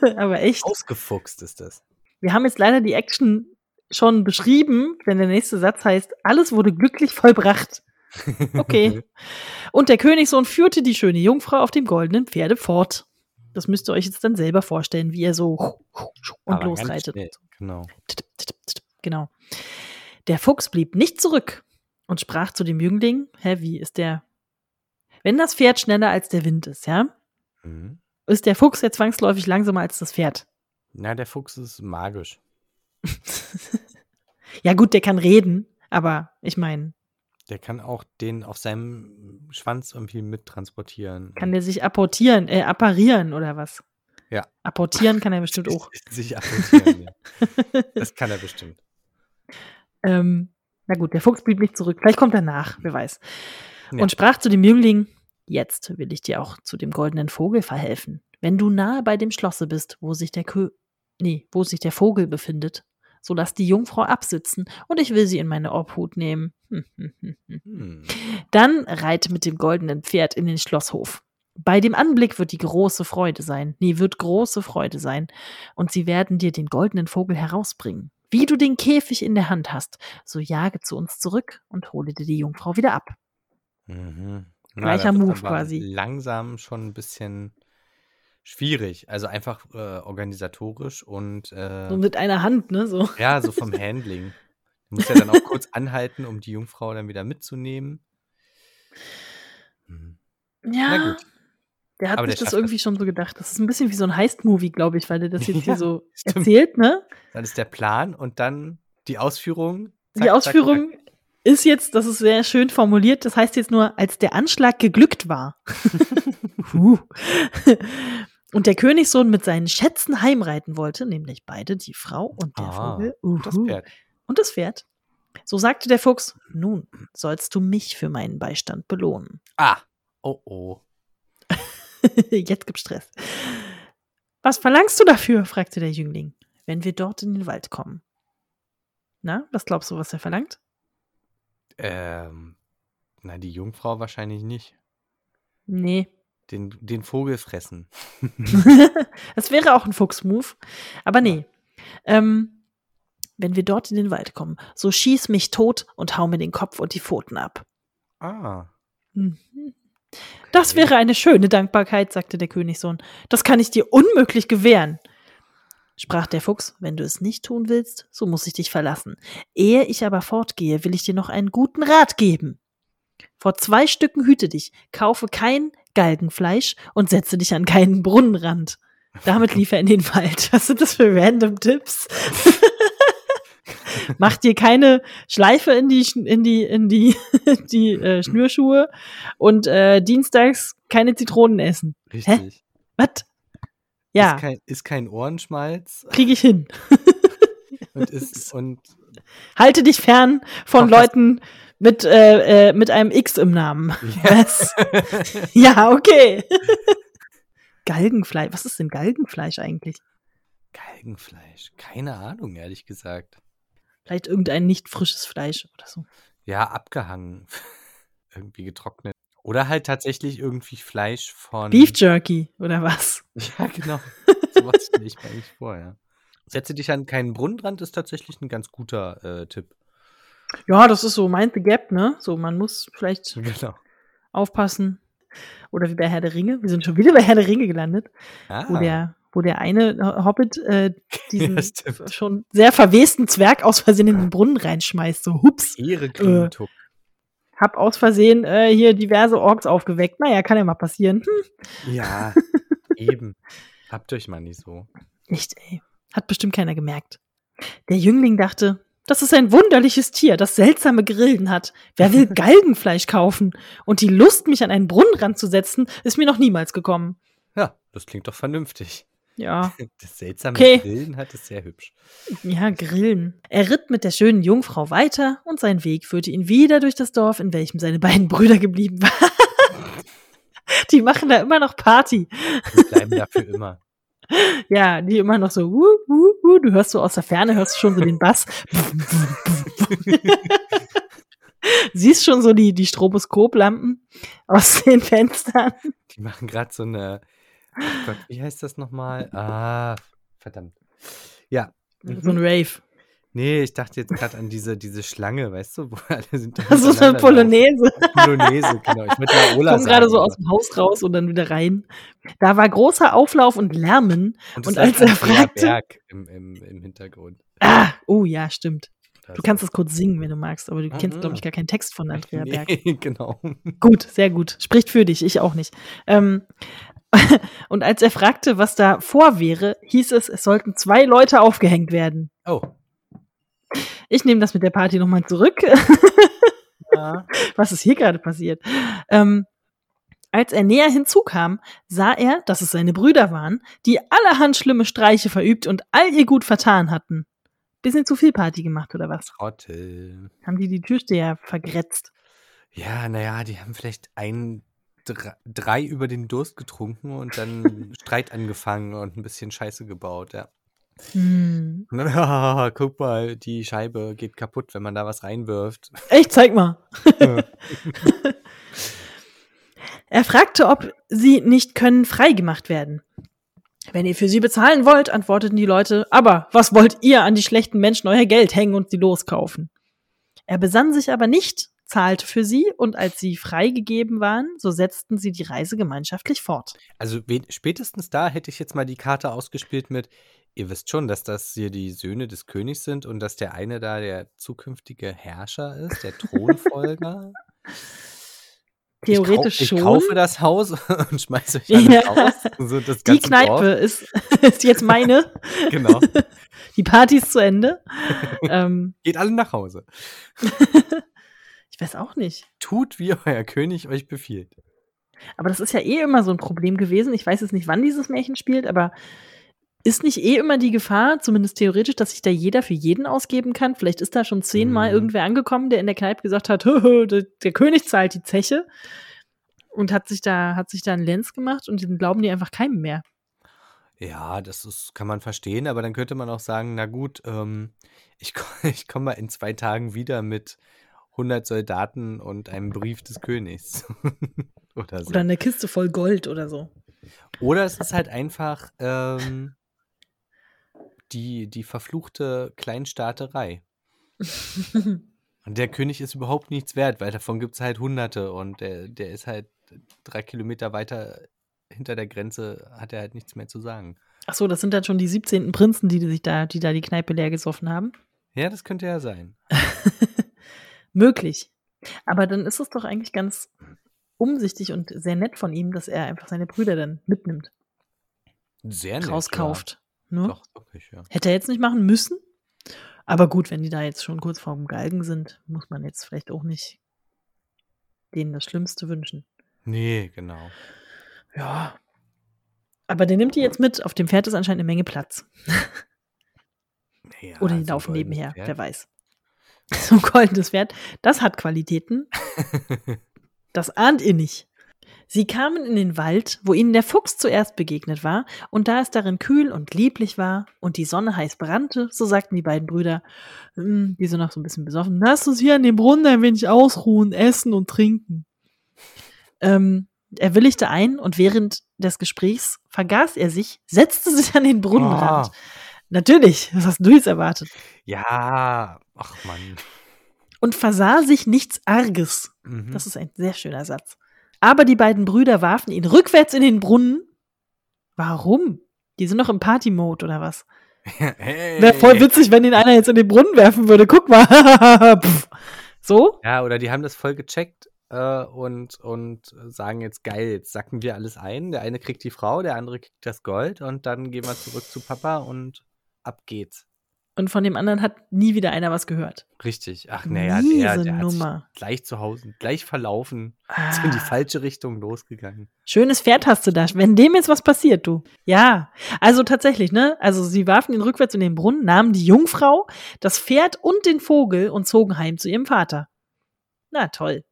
Aber echt. Ausgefuchst ist das. Wir haben jetzt leider die Action schon beschrieben, wenn der nächste Satz heißt, alles wurde glücklich vollbracht. Okay. Und der Königssohn führte die schöne Jungfrau auf dem goldenen Pferde fort. Das müsst ihr euch jetzt dann selber vorstellen, wie er so und Aber losreitet. Genau. Genau. Der Fuchs blieb nicht zurück und sprach zu dem Jüngling: Hä, wie ist der? Wenn das Pferd schneller als der Wind ist, ja? Mhm. Ist der Fuchs ja zwangsläufig langsamer als das Pferd? Na, der Fuchs ist magisch. ja, gut, der kann reden, aber ich meine. Der kann auch den auf seinem Schwanz irgendwie mittransportieren. Kann der sich apportieren, äh, apparieren oder was? Ja. Apportieren kann er bestimmt auch. sich apportieren, ja. Das kann er bestimmt. Ähm, na gut, der Fuchs blieb nicht zurück. Vielleicht kommt er nach, wer weiß. Ja. Und sprach zu dem Jüngling: Jetzt will ich dir auch zu dem goldenen Vogel verhelfen. Wenn du nahe bei dem Schlosse bist, wo sich der Kö nee, wo sich der Vogel befindet, so lass die Jungfrau absitzen und ich will sie in meine Obhut nehmen. Hm. Dann reite mit dem goldenen Pferd in den Schlosshof. Bei dem Anblick wird die große Freude sein. Nee, wird große Freude sein. Und sie werden dir den goldenen Vogel herausbringen. Wie du den Käfig in der Hand hast, so jage zu uns zurück und hole dir die Jungfrau wieder ab. Mhm. Gleicher Move quasi. Langsam schon ein bisschen schwierig. Also einfach äh, organisatorisch und. Äh, so mit einer Hand, ne? So. Ja, so vom Handling. Du musst ja dann auch kurz anhalten, um die Jungfrau dann wieder mitzunehmen. Hm. Ja. Der hat Aber sich das irgendwie das. schon so gedacht. Das ist ein bisschen wie so ein Heist-Movie, glaube ich, weil der das jetzt ja, hier so stimmt. erzählt, ne? Dann ist der Plan und dann die Ausführung. Zack, die Ausführung zack, zack. ist jetzt, das ist sehr schön formuliert, das heißt jetzt nur, als der Anschlag geglückt war. und der Königssohn mit seinen Schätzen heimreiten wollte, nämlich beide, die Frau und der ah, Vogel. Und das Pferd. Und das Pferd. So sagte der Fuchs, nun sollst du mich für meinen Beistand belohnen. Ah, oh oh. Jetzt gibt's Stress. Was verlangst du dafür? fragte der Jüngling, wenn wir dort in den Wald kommen. Na, was glaubst du, was er verlangt? Ähm, na, die Jungfrau wahrscheinlich nicht. Nee, den, den Vogel fressen. das wäre auch ein Fuchsmove. Aber nee. Ähm, wenn wir dort in den Wald kommen, so schieß mich tot und hau mir den Kopf und die Pfoten ab. Ah. Mhm. Das wäre eine schöne Dankbarkeit, sagte der Königssohn. Das kann ich dir unmöglich gewähren. Sprach der Fuchs, wenn du es nicht tun willst, so muss ich dich verlassen. Ehe ich aber fortgehe, will ich dir noch einen guten Rat geben. Vor zwei Stücken hüte dich, kaufe kein Galgenfleisch und setze dich an keinen Brunnenrand. Damit lief er in den Wald. Was sind das für random Tipps? Mach dir keine Schleife in die in die in die die äh, Schnürschuhe und äh, dienstags keine Zitronen essen. Richtig. Was? Ja. Ist kein, ist kein Ohrenschmalz. Kriege ich hin. und ist und halte dich fern von Leuten, mit, äh, äh, mit einem X im Namen. Ja, ja okay. Galgenfleisch. Was ist denn Galgenfleisch eigentlich? Galgenfleisch. Keine Ahnung, ehrlich gesagt. Vielleicht irgendein nicht frisches Fleisch oder so. Ja, abgehangen. irgendwie getrocknet. Oder halt tatsächlich irgendwie Fleisch von. Beef Jerky oder was? Ja, genau. so was stelle ich mir eigentlich vor, ja. Setze dich an keinen Brunnenrand ist tatsächlich ein ganz guter äh, Tipp. Ja, das ist so Mind the Gap, ne? So, man muss vielleicht genau. aufpassen. Oder wie bei Herr der Ringe. Wir sind schon wieder bei Herr der Ringe gelandet. Ah. Wo, der, wo der eine Hobbit äh, diesen ja, schon sehr verwesten Zwerg aus Versehen in den Brunnen reinschmeißt. So, hups. Ehre, äh, hab aus Versehen äh, hier diverse Orks aufgeweckt. Naja, kann ja mal passieren. Hm. Ja, eben. Habt euch mal nicht so. Nicht, ey. Hat bestimmt keiner gemerkt. Der Jüngling dachte, das ist ein wunderliches Tier, das seltsame Grillen hat. Wer will Galgenfleisch kaufen? Und die Lust, mich an einen Brunnen ranzusetzen, ist mir noch niemals gekommen. Ja, das klingt doch vernünftig. Ja. Das seltsame Okay. Grillen hat es sehr hübsch. Ja, Grillen. Er ritt mit der schönen Jungfrau weiter und sein Weg führte ihn wieder durch das Dorf, in welchem seine beiden Brüder geblieben waren. Die machen da immer noch Party. Wir bleiben dafür immer. Ja, die immer noch so, wuh, wuh, wuh. du hörst so aus der Ferne, hörst du schon so den Bass. Siehst schon so die, die Stroboskoplampen aus den Fenstern. Die machen gerade so eine. Oh Gott, wie heißt das nochmal? Ah, verdammt. Ja. So ein Mhm. Rave. Nee, ich dachte jetzt gerade an diese, diese Schlange, weißt du, wo alle sind. So eine Polonaise. Polonaise, genau. Ich würde mal Ola Kommt gerade so aus dem Haus raus und dann wieder rein. Da war großer Auflauf und Lärmen. Und, und als er fragte- Berg im, im, im Hintergrund. Ah, oh ja, stimmt. Du kannst es kurz singen, wenn du magst, aber du kennst, Mhm. glaube ich, gar keinen Text von Andrea nee, Berg. genau. Gut, sehr gut. Spricht für dich, ich auch nicht. Ähm, und als er fragte, was da vor wäre, hieß es, es sollten zwei Leute aufgehängt werden. Oh. Ich nehme das mit der Party nochmal zurück. Ja. was ist hier gerade passiert? Ähm, als er näher hinzukam, sah er, dass es seine Brüder waren, die allerhand schlimme Streiche verübt und all ihr Gut vertan hatten. Bisschen zu viel Party gemacht, oder was? Trottel. Haben die die Türsteher vergrätzt? Ja, naja, die haben vielleicht ein, drei, drei über den Durst getrunken und dann Streit angefangen und ein bisschen Scheiße gebaut, ja. Hm. Und dann, haha, guck mal, die Scheibe geht kaputt, wenn man da was reinwirft. Echt, zeig mal. Er fragte, ob sie nicht können freigemacht werden. Wenn ihr für sie bezahlen wollt, antworteten die Leute, aber was wollt ihr an die schlechten Menschen euer Geld hängen und sie loskaufen? Er besann sich aber nicht, zahlte für sie und als sie freigegeben waren, so setzten sie die Reise gemeinschaftlich fort. Also spätestens da hätte ich jetzt mal die Karte ausgespielt mit, ihr wisst schon, dass das hier die Söhne des Königs sind und dass der eine da der zukünftige Herrscher ist, der Thronfolger. Theoretisch ich, kau schon. ich kaufe das Haus und schmeiße euch alles Ja. raus. So die Kneipe ist, ist jetzt meine. Genau. Die Party ist zu Ende. ähm, Geht alle nach Hause. ich weiß auch nicht. Tut, wie euer König euch befiehlt. Aber das ist ja eh immer so ein Problem gewesen. Ich weiß jetzt nicht, wann dieses Märchen spielt, aber ist nicht eh immer die Gefahr, zumindest theoretisch, dass sich da jeder für jeden ausgeben kann? Vielleicht ist da schon zehnmal Mhm. irgendwer angekommen, der in der Kneipe gesagt hat, "Hö, hö, der, der König zahlt die Zeche und hat sich da, hat sich da einen Lenz gemacht und den glauben die einfach keinem mehr. Ja, das ist, kann man verstehen, aber dann könnte man auch sagen, na gut, ähm, ich, ich komme mal in zwei Tagen wieder mit 100 Soldaten und einem Brief des Königs. oder so. Oder eine Kiste voll Gold oder so. Oder es ist halt einfach ähm, die, die verfluchte Kleinstaaterei. Und der König ist überhaupt nichts wert, weil davon gibt es halt Hunderte und der, der ist halt drei Kilometer weiter hinter der Grenze, hat er halt nichts mehr zu sagen. Ach so, das sind dann schon die 17. Prinzen, die, die sich da, die da die Kneipe leer gesoffen haben. Ja, das könnte ja sein. Möglich. Aber dann ist es doch eigentlich ganz umsichtig und sehr nett von ihm, dass er einfach seine Brüder dann mitnimmt, Sehr nett. rauskauft. Ne? Doch, wirklich, ja. Hätte er jetzt nicht machen müssen. Aber gut, wenn die da jetzt schon kurz vorm Galgen sind, muss man jetzt vielleicht auch nicht denen das Schlimmste wünschen. Nee, genau. Ja. Aber der nimmt die jetzt mit. Auf dem Pferd ist anscheinend eine Menge Platz. Naja, Oder die so laufen nebenher, Pferd. wer weiß. So ein goldenes Pferd, das hat Qualitäten. Das ahnt ihr nicht. Sie kamen in den Wald, wo ihnen der Fuchs zuerst begegnet war, und da es darin kühl und lieblich war und die Sonne heiß brannte, so sagten die beiden Brüder, "Hm, die sind noch so ein bisschen besoffen, lass uns hier an dem Brunnen ein wenig ausruhen, essen und trinken. Ähm, er willigte ein und während des Gesprächs vergaß er sich, setzte sich an den Brunnenrand. Ah. Natürlich, was hast du jetzt erwartet? Ja, ach Mann. Und versah sich nichts Arges. Mhm. Das ist ein sehr schöner Satz. Aber die beiden Brüder warfen ihn rückwärts in den Brunnen. Warum? Die sind noch im Party-Mode oder was? hey. Wäre voll witzig, wenn ihn einer jetzt in den Brunnen werfen würde. Guck mal. So? Ja, oder die haben das voll gecheckt äh, und, und sagen jetzt, geil, jetzt sacken wir alles ein. Der eine kriegt die Frau, der andere kriegt das Gold und dann gehen wir zurück zu Papa und ab geht's. Und von dem anderen hat nie wieder einer was gehört. Richtig. Ach, naja, der, der hat Nummer. gleich zu Hause, gleich verlaufen, ist in die Ah. falsche Richtung losgegangen. Schönes Pferd hast du da. Wenn dem jetzt was passiert, du. Ja, also tatsächlich, ne? Also sie warfen ihn rückwärts in den Brunnen, nahmen die Jungfrau, das Pferd und den Vogel und zogen heim zu ihrem Vater. Na toll.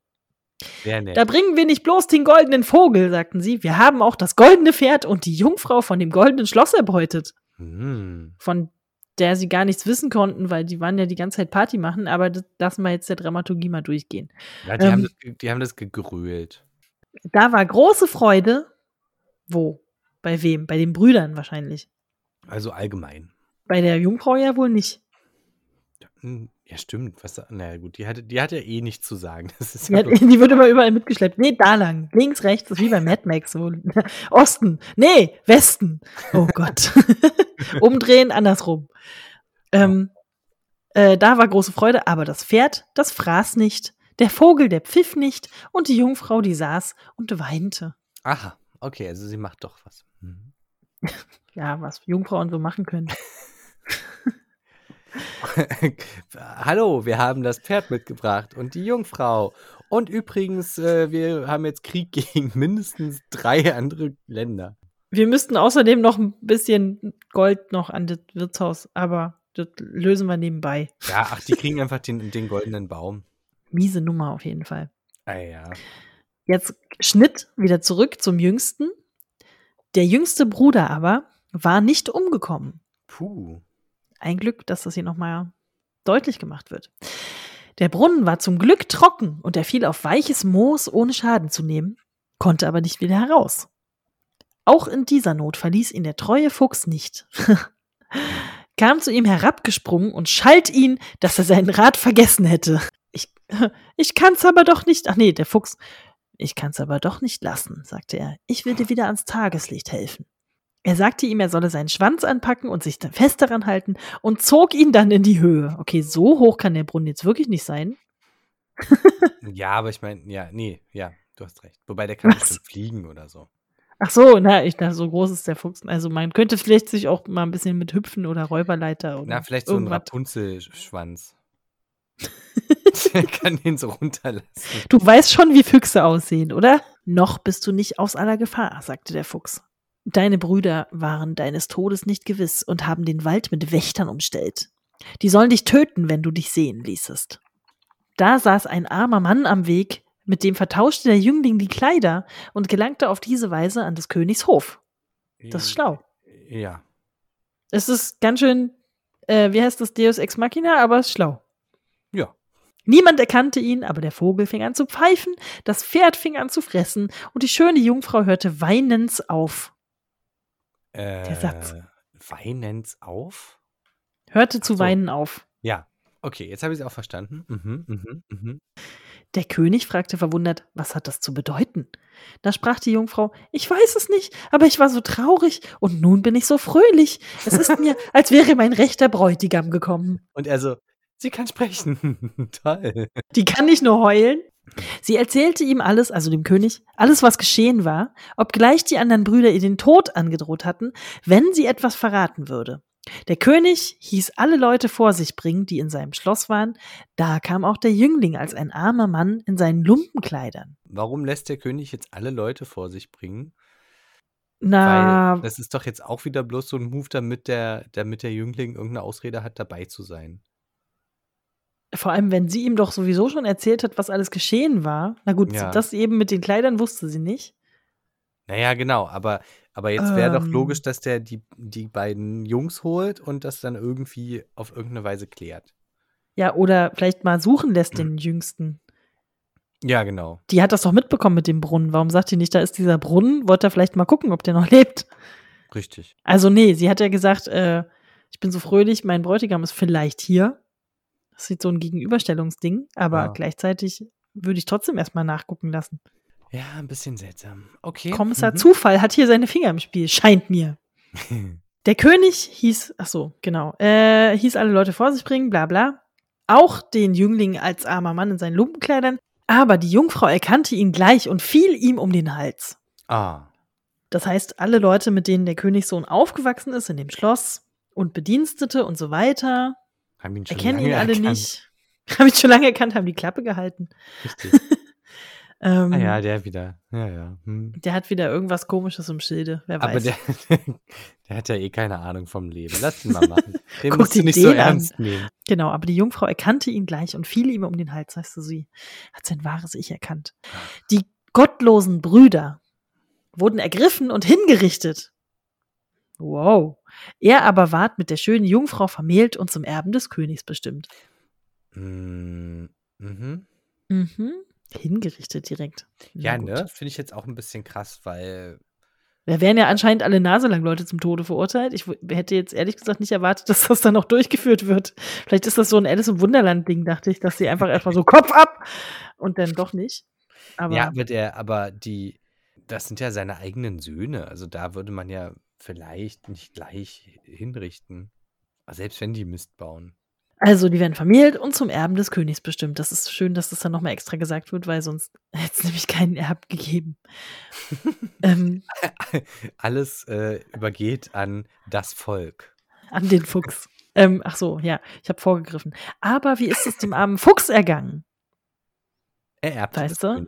Sehr nett. Da bringen wir nicht bloß den goldenen Vogel, sagten sie. Wir haben auch das goldene Pferd und die Jungfrau von dem goldenen Schloss erbeutet. Hm. Von der sie gar nichts wissen konnten, weil die waren ja die ganze Zeit Party machen, aber das lassen wir jetzt der Dramaturgie mal durchgehen. Ja, die, Ähm. haben das, die haben das gegrölt. Da war große Freude. Wo? Bei wem? Bei den Brüdern wahrscheinlich. Also allgemein. Bei der Jungfrau ja wohl nicht. Hm, Ja, stimmt. Was, naja, gut, die hat, die hat ja eh nichts zu sagen. Das ist Die, ja hat, die wird immer überall mitgeschleppt. Nee, da lang. Links, rechts. Ist wie bei Mad Max. So. Osten. Nee, Westen. Oh Gott. Umdrehen, andersrum. Ähm, äh, da war große Freude, aber das Pferd, das fraß nicht. Der Vogel, der pfiff nicht. Und die Jungfrau, die saß und weinte. Aha, okay, also sie macht doch was. Mhm. Ja, was Jungfrauen so machen können. Hallo, wir haben das Pferd mitgebracht und die Jungfrau. Und übrigens, äh, wir haben jetzt Krieg gegen mindestens drei andere Länder. Wir müssten außerdem noch ein bisschen Gold noch an das Wirtshaus, aber das lösen wir nebenbei. Ja, ach, die kriegen einfach den, den goldenen Baum. Miese Nummer auf jeden Fall. Ah ja. Jetzt Schnitt wieder zurück zum Jüngsten. Der jüngste Bruder aber war nicht umgekommen. Puh. Ein Glück, dass das hier nochmal deutlich gemacht wird. Der Brunnen war zum Glück trocken und er fiel auf weiches Moos, ohne Schaden zu nehmen, konnte aber nicht wieder heraus. Auch in dieser Not verließ ihn der treue Fuchs nicht. Kam zu ihm herabgesprungen und schalt ihn, dass er seinen Rat vergessen hätte. Ich, ich kann's aber doch nicht. Ach nee, der Fuchs. Ich kann's aber doch nicht lassen, sagte er. Ich will dir wieder ans Tageslicht helfen. Er sagte ihm, er solle seinen Schwanz anpacken und sich dann fest daran halten und zog ihn dann in die Höhe. Okay, so hoch kann der Brunnen jetzt wirklich nicht sein. Ja, aber ich meine, ja, nee, ja, du hast recht. Wobei der kann Was? bestimmt fliegen oder so. Ach so, na, ich dachte, so groß ist der Fuchs. Also man könnte vielleicht sich auch mal ein bisschen mit Hüpfen oder Räuberleiter oder Na, vielleicht so ein irgendwas. Rapunzelschwanz. der kann den so runterlassen. Du weißt schon, wie Füchse aussehen, oder? Noch bist du nicht aus aller Gefahr, sagte der Fuchs. Deine Brüder waren deines Todes nicht gewiss und haben den Wald mit Wächtern umstellt. Die sollen dich töten, wenn du dich sehen ließest. Da saß ein armer Mann am Weg, mit dem vertauschte der Jüngling die Kleider und gelangte auf diese Weise an des Königs Hof. Das ist schlau. Ja. Es ist ganz schön, äh, wie heißt das, Deus Ex Machina, aber es ist schlau. Ja. Niemand erkannte ihn, aber der Vogel fing an zu pfeifen, das Pferd fing an zu fressen und die schöne Jungfrau hörte weinens auf. Äh, Satz. Weinens auf? Hörte zu so. weinen auf. Ja. Okay, jetzt habe ich es auch verstanden. Mhm, mhm, mhm. Der König fragte verwundert, was hat das zu bedeuten? Da sprach die Jungfrau, ich weiß es nicht, aber ich war so traurig und nun bin ich so fröhlich. Es ist mir, als wäre mein rechter Bräutigam gekommen. Und er so, sie kann sprechen. Toll. Die kann nicht nur heulen. Sie erzählte ihm alles, also dem König, alles, was geschehen war, obgleich die anderen Brüder ihr den Tod angedroht hatten, wenn sie etwas verraten würde. Der König hieß alle Leute vor sich bringen, die in seinem Schloss waren. Da kam auch der Jüngling als ein armer Mann in seinen Lumpenkleidern. Warum lässt der König jetzt alle Leute vor sich bringen? Na, Weil das ist doch jetzt auch wieder bloß so ein Move, damit der, damit der Jüngling irgendeine Ausrede hat, dabei zu sein. vor allem, wenn sie ihm doch sowieso schon erzählt hat, was alles geschehen war. Na gut, Ja. das eben mit den Kleidern wusste sie nicht. Naja, genau, aber, aber jetzt wäre doch Ähm. logisch, dass der die, die beiden Jungs holt und das dann irgendwie auf irgendeine Weise klärt. Ja, oder vielleicht mal suchen lässt den Jüngsten. Ja, genau. Die hat das doch mitbekommen mit dem Brunnen. Warum sagt die nicht, da ist dieser Brunnen? Wollte er vielleicht mal gucken, ob der noch lebt? Richtig. Also, nee, sie hat ja gesagt, äh, ich bin so fröhlich, mein Bräutigam ist vielleicht hier. Das ist so ein Gegenüberstellungsding, aber Ja. gleichzeitig würde ich trotzdem erstmal nachgucken lassen. Ja, ein bisschen seltsam. Okay. Kommissar mhm. Zufall hat hier seine Finger im Spiel, scheint mir. Der König hieß, ach so, genau, äh, hieß alle Leute vor sich bringen, bla bla. Auch den Jüngling als armer Mann in seinen Lumpenkleidern. Aber die Jungfrau erkannte ihn gleich und fiel ihm um den Hals. Ah. Das heißt, alle Leute, mit denen der Königssohn aufgewachsen ist in dem Schloss und Bedienstete und so weiter, Haben ihn schon erkennen ihn alle erkannt. nicht. Haben ihn schon lange erkannt, haben die Klappe gehalten. Richtig. Ähm, Ah ja, der wieder. Ja, ja. Hm. Der hat wieder irgendwas Komisches im Schilde, wer Aber weiß. der, der hat ja eh keine Ahnung vom Leben. Lass ihn mal machen. Den Guck musst du nicht so an. ernst nehmen. Genau, aber die Jungfrau erkannte ihn gleich und fiel ihm um den Hals, weißt du, sie hat sein wahres Ich erkannt. Die gottlosen Brüder wurden ergriffen und hingerichtet. Wow. Er aber ward mit der schönen Jungfrau vermählt und zum Erben des Königs bestimmt. Mm, Mhm. Mhm. Hingerichtet direkt. Na Ja, gut. ne? Finde ich jetzt auch ein bisschen krass, weil Da wären ja anscheinend alle naselang Leute zum Tode verurteilt. Ich hätte jetzt ehrlich gesagt nicht erwartet, dass das dann noch durchgeführt wird. Vielleicht ist das so ein Alice im Wunderland-Ding, dachte ich, dass sie einfach erstmal so Kopf ab und dann doch nicht. Aber ja, aber der, aber die, das sind ja seine eigenen Söhne. Also da würde man ja vielleicht nicht gleich hinrichten. Selbst wenn die Mist bauen. Also, die werden vermählt und zum Erben des Königs bestimmt. Das ist schön, dass das dann nochmal extra gesagt wird, weil sonst hätte es nämlich keinen Erb gegeben. ähm, Alles äh, übergeht an das Volk. an den Fuchs. Ähm, ach so, ja, ich habe vorgegriffen. Aber wie ist es dem armen Fuchs ergangen? Er erbt Weißt du?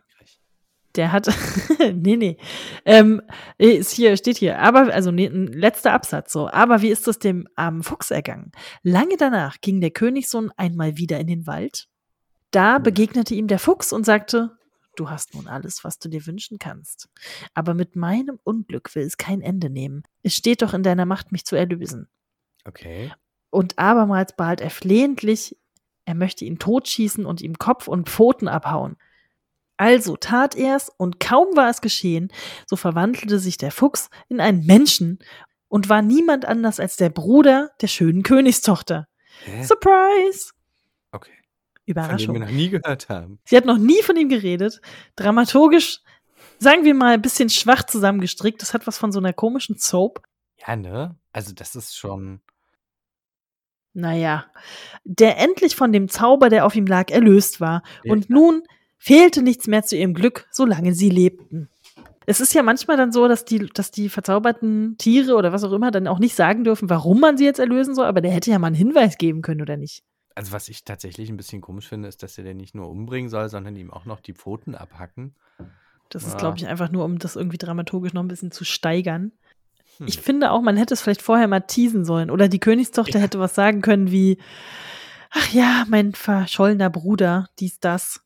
Der hat, nee, nee, ähm, ist hier, steht hier, aber, also nee, ein letzter Absatz so, aber wie ist es dem armen Fuchs ergangen? Lange danach ging der Königssohn einmal wieder in den Wald. Da Hm. begegnete ihm der Fuchs und sagte, du hast nun alles, was du dir wünschen kannst. Aber mit meinem Unglück will es kein Ende nehmen. Es steht doch in deiner Macht, mich zu erlösen. Okay. Und abermals bat er flehentlich, er möchte ihn totschießen und ihm Kopf und Pfoten abhauen. Also tat er's, und kaum war es geschehen, so verwandelte sich der Fuchs in einen Menschen und war niemand anders als der Bruder der schönen Königstochter. Hä? Surprise! Okay. Von dem Überraschung. wir noch nie gehört haben. Sie hat noch nie von ihm geredet. Dramaturgisch, sagen wir mal, ein bisschen schwach zusammengestrickt. Das hat was von so einer komischen Soap. Ja, ne? Also das ist schon. Naja, der endlich von dem Zauber, der auf ihm lag, erlöst war. Ja, Und nun fehlte nichts mehr zu ihrem Glück, solange sie lebten. Es ist ja manchmal dann so, dass die, dass die verzauberten Tiere oder was auch immer dann auch nicht sagen dürfen, warum man sie jetzt erlösen soll, aber der hätte ja mal einen Hinweis geben können, oder nicht? Also was ich tatsächlich ein bisschen komisch finde, ist, dass er den nicht nur umbringen soll, sondern ihm auch noch die Pfoten abhacken. Das ist, Ja. glaube ich, einfach nur, um das irgendwie dramaturgisch noch ein bisschen zu steigern. Hm. Ich finde auch, man hätte es vielleicht vorher mal teasen sollen. Oder die Königstochter Ja. hätte was sagen können wie, ach ja, mein verschollener Bruder, dies, das.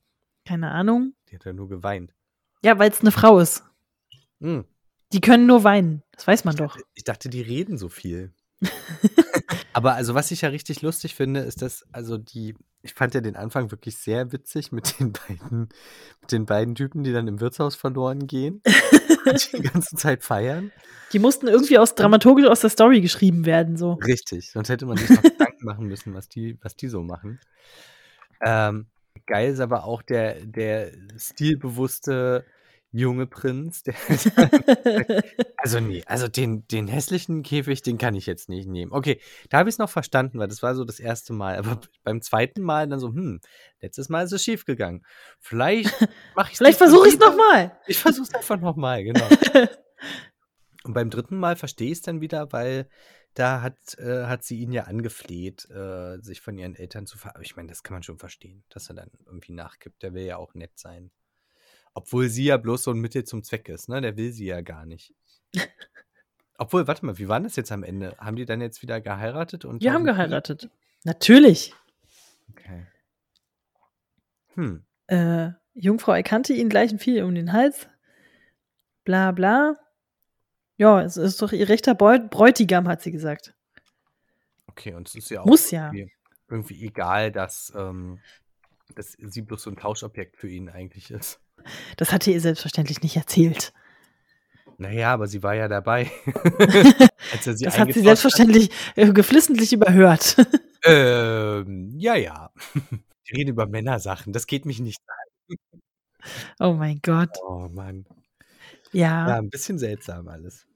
Keine Ahnung. Die hat ja nur geweint. Ja, weil es eine Frau ist. Hm. Die können nur weinen. Das weiß man doch. Ich dachte, die reden so viel. Aber also, was ich ja richtig lustig finde, ist, dass, also die, ich fand ja den Anfang wirklich sehr witzig mit den beiden, mit den beiden Typen, die dann im Wirtshaus verloren gehen und die ganze Zeit feiern. Die mussten irgendwie aus dramaturgisch aus der Story geschrieben werden, so. Richtig, sonst hätte man sich noch Gedanken machen müssen, was die, was die so machen. Ähm, geil ist aber auch der, der stilbewusste junge Prinz, der Also nee, also den, den hässlichen Käfig, den kann ich jetzt nicht nehmen. Okay, da habe ich es noch verstanden, weil das war so das erste Mal. Aber beim zweiten Mal dann so, hm, letztes Mal ist es schief gegangen. Vielleicht mache ich Vielleicht versuche ich es nochmal. Ich versuche es einfach nochmal, genau. Und beim dritten Mal verstehe ich es dann wieder, weil da hat, äh, hat sie ihn ja angefleht, äh, sich von ihren Eltern zu ver... Ich meine, das kann man schon verstehen, dass er dann irgendwie nachgibt. Der will ja auch nett sein. Obwohl sie ja bloß so ein Mittel zum Zweck ist, ne? Der will sie ja gar nicht. Obwohl, warte mal, wie war das jetzt am Ende? Haben die dann jetzt wieder geheiratet? Und Wir haben geheiratet. Natürlich. Okay. Hm. Äh, Jungfrau erkannte ihn gleich und fiel um den Hals. Bla bla. Ja, es ist doch ihr rechter Bräutigam, hat sie gesagt. Okay, und es ist ja auch Muss ja. irgendwie, irgendwie egal, dass, ähm, dass sie bloß so ein Tauschobjekt für ihn eigentlich ist. Das hatte ihr selbstverständlich nicht erzählt. Naja, aber sie war ja dabei. Das hat sie selbstverständlich äh, geflissentlich überhört. Hat. Ähm, ja, ja. Ich rede über Männersachen. Das geht mich nicht an. oh mein Gott. Oh Mann. Ja. Ja, ein bisschen seltsam alles.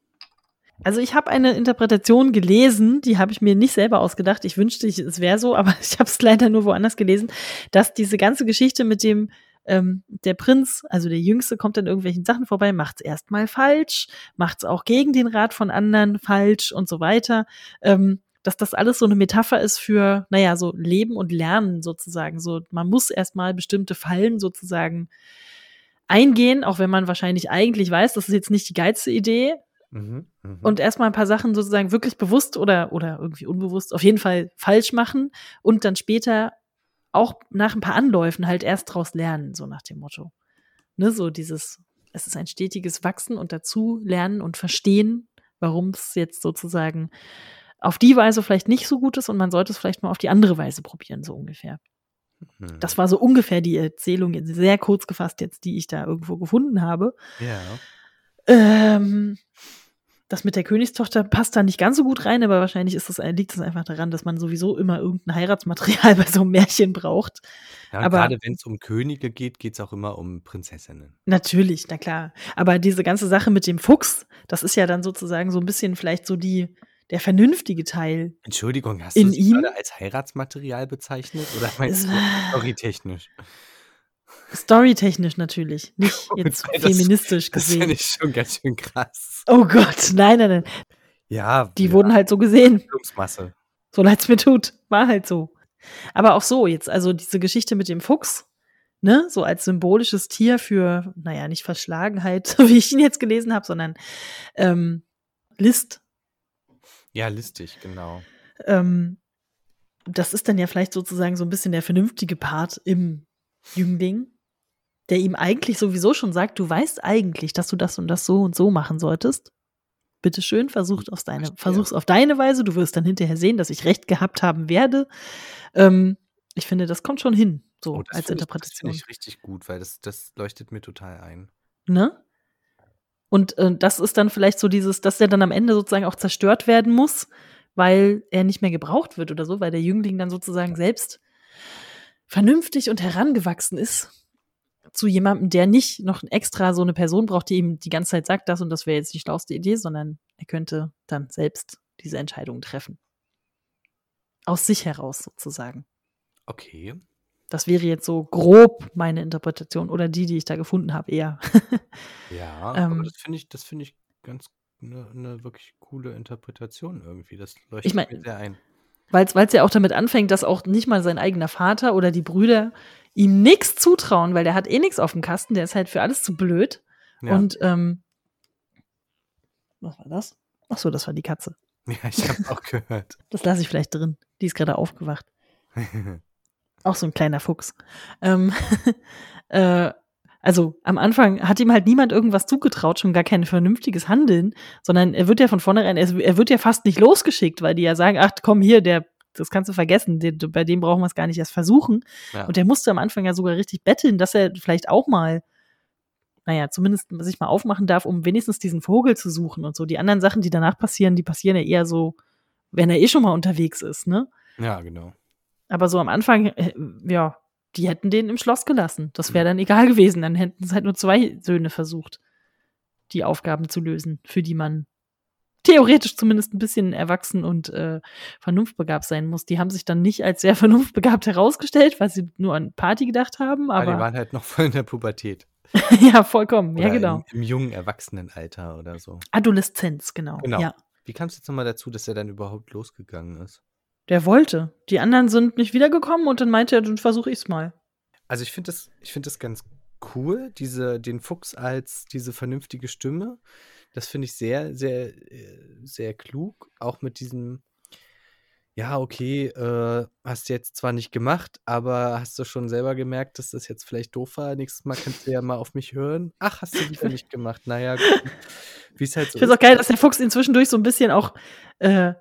Also ich habe eine Interpretation gelesen, die habe ich mir nicht selber ausgedacht. Ich wünschte, es wäre so, aber ich habe es leider nur woanders gelesen, dass diese ganze Geschichte mit dem ähm, der Prinz, also der Jüngste, kommt an irgendwelchen Sachen vorbei, macht es erstmal falsch, macht es auch gegen den Rat von anderen falsch und so weiter. Ähm, dass das alles so eine Metapher ist für, naja, so Leben und Lernen sozusagen. So, man muss erstmal bestimmte Fallen sozusagen eingehen, auch wenn man wahrscheinlich eigentlich weiß, das ist jetzt nicht die geilste Idee. Mhm, mh. Und erstmal ein paar Sachen sozusagen wirklich bewusst oder, oder irgendwie unbewusst auf jeden Fall falsch machen und dann später auch nach ein paar Anläufen halt erst draus lernen, so nach dem Motto. Ne, so dieses, es ist ein stetiges Wachsen und dazu lernen und verstehen, warum es jetzt sozusagen auf die Weise vielleicht nicht so gut ist und man sollte es vielleicht mal auf die andere Weise probieren, so ungefähr. Mhm. Das war so ungefähr die Erzählung, sehr kurz gefasst jetzt, die ich da irgendwo gefunden habe. Ja. Ähm, das mit der Königstochter passt da nicht ganz so gut rein, aber wahrscheinlich ist das, liegt es einfach daran, dass man sowieso immer irgendein Heiratsmaterial bei so einem Märchen braucht. Ja, aber gerade wenn es um Könige geht, geht es auch immer um Prinzessinnen. Natürlich, na klar. Aber diese ganze Sache mit dem Fuchs, das ist ja dann sozusagen so ein bisschen vielleicht so die, der vernünftige Teil. Entschuldigung, hast du es gerade als Heiratsmaterial bezeichnet oder meinst du storytechnisch? Storytechnisch natürlich, nicht jetzt das, feministisch gesehen. Das finde ich schon ganz schön krass. Oh Gott, nein, nein, nein. Ja. Die ja. wurden halt so gesehen. Masse. So leid es mir tut. War halt so. Aber auch so jetzt, also diese Geschichte mit dem Fuchs, ne, so als symbolisches Tier für, naja, nicht Verschlagenheit, so wie ich ihn jetzt gelesen habe, sondern ähm, List. Ja, listig, genau. Ähm, das ist dann ja vielleicht sozusagen so ein bisschen der vernünftige Part im Jüngling, der ihm eigentlich sowieso schon sagt, du weißt eigentlich, dass du das und das so und so machen solltest. Bitte schön, versuch auf deine, versuch's auf deine Weise. Du wirst dann hinterher sehen, dass ich recht gehabt haben werde. Ähm, ich finde, das kommt schon hin, so oh, als Interpretation. das finde ich richtig gut, weil das, das leuchtet mir total ein. Ne? Und äh, das ist dann vielleicht so dieses, dass der dann am Ende sozusagen auch zerstört werden muss, weil er nicht mehr gebraucht wird oder so, weil der Jüngling dann sozusagen selbst vernünftig und herangewachsen ist zu jemandem, der nicht noch extra so eine Person braucht, die ihm die ganze Zeit sagt, das und das wäre jetzt die schlauste Idee, sondern er könnte dann selbst diese Entscheidung treffen. Aus sich heraus sozusagen. Okay. Das wäre jetzt so grob meine Interpretation oder die, die ich da gefunden habe, eher. ja, ähm, aber das finde ich, das finde ich ganz eine, eine wirklich coole Interpretation irgendwie. Das leuchtet ich mein, mir sehr ein. Weil es ja auch damit anfängt, dass auch nicht mal sein eigener Vater oder die Brüder ihm nichts zutrauen, weil der hat eh nichts auf dem Kasten, der ist halt für alles zu blöd. Ja. Und ähm, was war das? Ach so, das war die Katze. Ja, ich habe auch gehört. Das lasse ich vielleicht drin. Die ist gerade aufgewacht. auch so ein kleiner Fuchs. Ähm, äh, also am Anfang hat ihm halt niemand irgendwas zugetraut, schon gar kein vernünftiges Handeln, sondern er wird ja von vornherein, er wird ja fast nicht losgeschickt, weil die ja sagen, ach komm hier, der, das kannst du vergessen, der, bei dem brauchen wir es gar nicht erst versuchen. Ja. Und der musste am Anfang ja sogar richtig betteln, dass er vielleicht auch mal, naja, zumindest sich mal aufmachen darf, um wenigstens diesen Vogel zu suchen und so. Die anderen Sachen, die danach passieren, die passieren ja eher so, wenn er eh schon mal unterwegs ist, ne? Ja, genau. Aber so am Anfang, äh, ja, die hätten den im Schloss gelassen. Das wäre dann egal gewesen. Dann hätten es halt nur zwei Söhne versucht, die Aufgaben zu lösen, für die man theoretisch zumindest ein bisschen erwachsen und äh, vernunftbegabt sein muss. Die haben sich dann nicht als sehr vernunftbegabt herausgestellt, weil sie nur an Party gedacht haben. Aber, aber die waren halt noch voll in der Pubertät. ja, vollkommen. Oder ja, genau. Im, Im, jungen Erwachsenenalter oder so. Adoleszenz, genau. genau. Ja. Wie kam es jetzt nochmal dazu, dass er dann überhaupt losgegangen ist? Der wollte. Die anderen sind nicht wiedergekommen und dann meinte er, dann versuche ich es mal. Also ich finde das, ich finde das ganz cool, diese, den Fuchs als diese vernünftige Stimme. Das finde ich sehr, sehr, äh, sehr klug. Auch mit diesem, ja, okay, äh, hast du jetzt zwar nicht gemacht, aber hast du schon selber gemerkt, dass das jetzt vielleicht doof war? Nächstes Mal kannst du ja mal auf mich hören. Ach, hast du wieder nicht gemacht. Naja, wie es halt so Ich finde es auch geil, dass der Fuchs inzwischen durch so ein bisschen auch äh,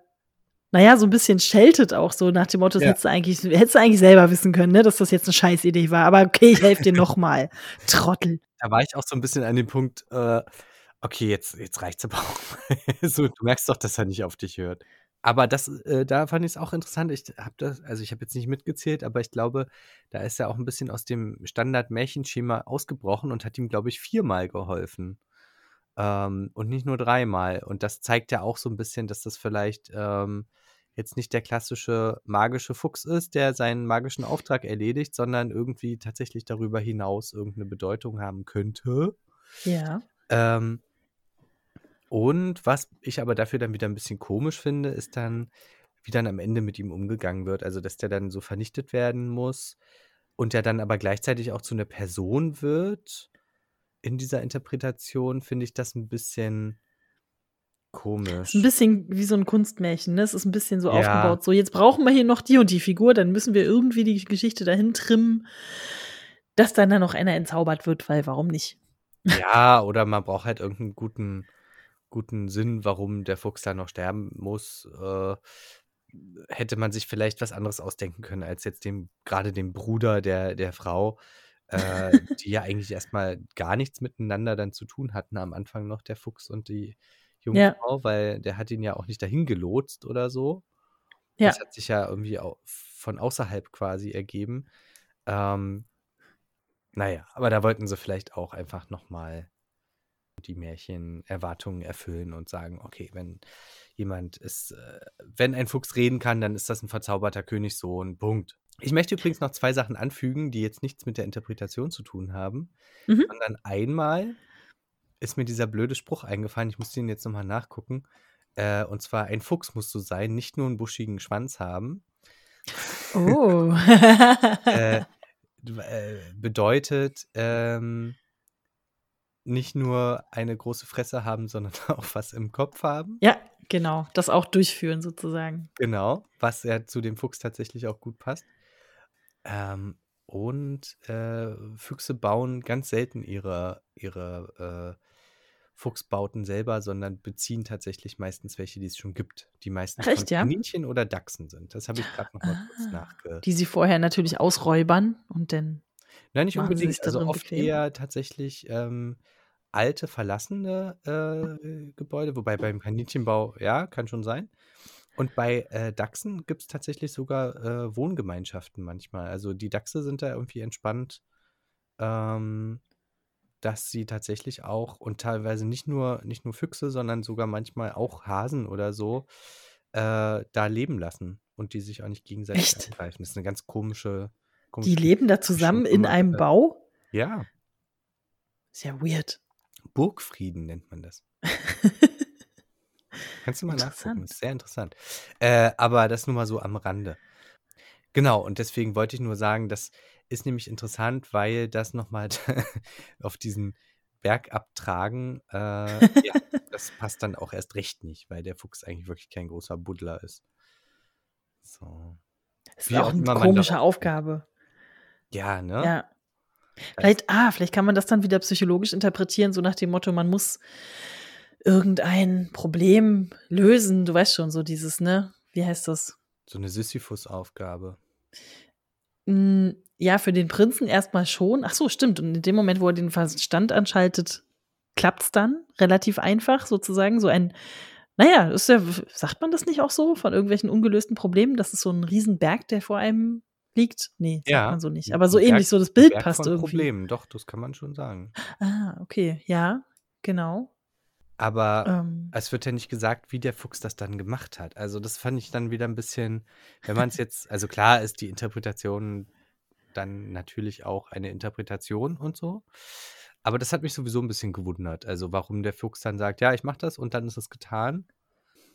naja, so ein bisschen scheltet auch so nach dem Motto, das ja. hättest, du eigentlich, hättest du eigentlich selber wissen können, ne, dass das jetzt eine Scheißidee war. Aber okay, ich helfe dir nochmal. Trottel. Da war ich auch so ein bisschen an dem Punkt, äh, okay, jetzt, jetzt reicht's aber auch. so, du merkst doch, dass er nicht auf dich hört. Aber das, äh, da fand ich es auch interessant. Ich habe das, also ich habe jetzt nicht mitgezählt, aber ich glaube, da ist er auch ein bisschen aus dem Standard-Märchenschema ausgebrochen und hat ihm, glaube ich, viermal geholfen. Ähm, und nicht nur dreimal. Und das zeigt ja auch so ein bisschen, dass das vielleicht ähm, jetzt nicht der klassische magische Fuchs ist, der seinen magischen Auftrag erledigt, sondern irgendwie tatsächlich darüber hinaus irgendeine Bedeutung haben könnte. Ja. Ähm, und was ich aber dafür dann wieder ein bisschen komisch finde, ist dann, wie dann am Ende mit ihm umgegangen wird. Also, dass der dann so vernichtet werden muss und der dann aber gleichzeitig auch zu einer Person wird. In dieser Interpretation finde ich das ein bisschen komisch. Ist ein bisschen wie so ein Kunstmärchen, ne? Es ist ein bisschen so Ja. aufgebaut. So, jetzt brauchen wir hier noch die und die Figur, dann müssen wir irgendwie die Geschichte dahin trimmen, dass dann da noch einer entzaubert wird, weil warum nicht? Ja, oder man braucht halt irgendeinen guten, guten Sinn, warum der Fuchs da noch sterben muss. Äh, hätte man sich vielleicht was anderes ausdenken können, als jetzt dem, gerade dem Bruder der, der Frau, äh, die ja eigentlich erstmal gar nichts miteinander dann zu tun hatten am Anfang noch, der Fuchs und die junge Ja. Frau, weil der hat ihn ja auch nicht dahin gelotst oder so. Ja. Das hat sich ja irgendwie au- von außerhalb quasi ergeben. Ähm, naja, aber da wollten sie vielleicht auch einfach nochmal die Märchenerwartungen erfüllen und sagen, okay, wenn jemand ist, äh, wenn ein Fuchs reden kann, dann ist das ein verzauberter Königssohn. Punkt. Ich möchte übrigens noch zwei Sachen anfügen, die jetzt nichts mit der Interpretation zu tun haben, Mhm. sondern einmal ist mir dieser blöde Spruch eingefallen, ich muss den jetzt nochmal nachgucken. Äh, und zwar, ein Fuchs musst du sein, nicht nur einen buschigen Schwanz haben. Oh. äh, äh, bedeutet ähm, nicht nur eine große Fresse haben, sondern auch was im Kopf haben. ja, genau. Das auch durchführen sozusagen. Genau, was ja zu dem Fuchs tatsächlich auch gut passt. Ähm, und äh, Füchse bauen ganz selten ihre, ihre äh, Fuchsbauten selber, sondern beziehen tatsächlich meistens welche, die es schon gibt, die meistens Ach, echt, von ja? Kaninchen oder Dachsen sind. Das habe ich gerade noch mal kurz Ah, nachge... die sie vorher natürlich ausräubern und dann Nein, nicht unbedingt. Also oft bequem. eher tatsächlich ähm, alte, verlassene äh, Gebäude, wobei beim Kaninchenbau, ja, kann schon sein. Und bei äh, Dachsen gibt es tatsächlich sogar äh, Wohngemeinschaften manchmal. Also die Dachse sind da irgendwie entspannt, ähm, dass sie tatsächlich auch und teilweise nicht nur, nicht nur Füchse, sondern sogar manchmal auch Hasen oder so äh, da leben lassen und die sich auch nicht gegenseitig Echt? angreifen. Das ist eine ganz komische, Die komische leben da zusammen in einem Bau? Ja, Ist ja weird. Burgfrieden nennt man das. Kannst du mal nachgucken, ist sehr interessant. Äh, aber das nur mal so am Rande. Genau, und deswegen wollte ich nur sagen, das ist nämlich interessant, weil das nochmal auf diesen Berg abtragen, äh, ja, das passt dann auch erst recht nicht, weil der Fuchs eigentlich wirklich kein großer Buddler ist. So. Das ist Wie auch auch eine komische. Aufgabe. Ja, ne? Ja. Vielleicht, ah, vielleicht kann man das dann wieder psychologisch interpretieren, so nach dem Motto, man muss irgendein Problem lösen. Du weißt schon, so dieses, ne? Wie heißt das? so eine Sisyphus-Aufgabe. Mm, Ja, für den Prinzen erstmal schon. Ach so, stimmt. Und in dem Moment, wo er den Verstand anschaltet, klappt's dann relativ einfach, sozusagen. So ein, naja, ist ja, sagt man das nicht auch so von irgendwelchen ungelösten Problemen? Das ist so ein Riesenberg, der vor einem liegt? Nee, sagt Ja, man so nicht. Aber so Berg, ähnlich, so das Bild Berg passt von irgendwie. Problemen, doch, das kann man schon sagen. Ah, okay. Ja, genau. Aber Ähm, es wird ja nicht gesagt, wie der Fuchs das dann gemacht hat. Also das fand ich dann wieder ein bisschen, wenn man es jetzt, also klar ist die Interpretation dann natürlich auch eine Interpretation und so. Aber das hat mich sowieso ein bisschen gewundert. Also warum der Fuchs dann sagt, ja, ich mach das und dann ist es getan.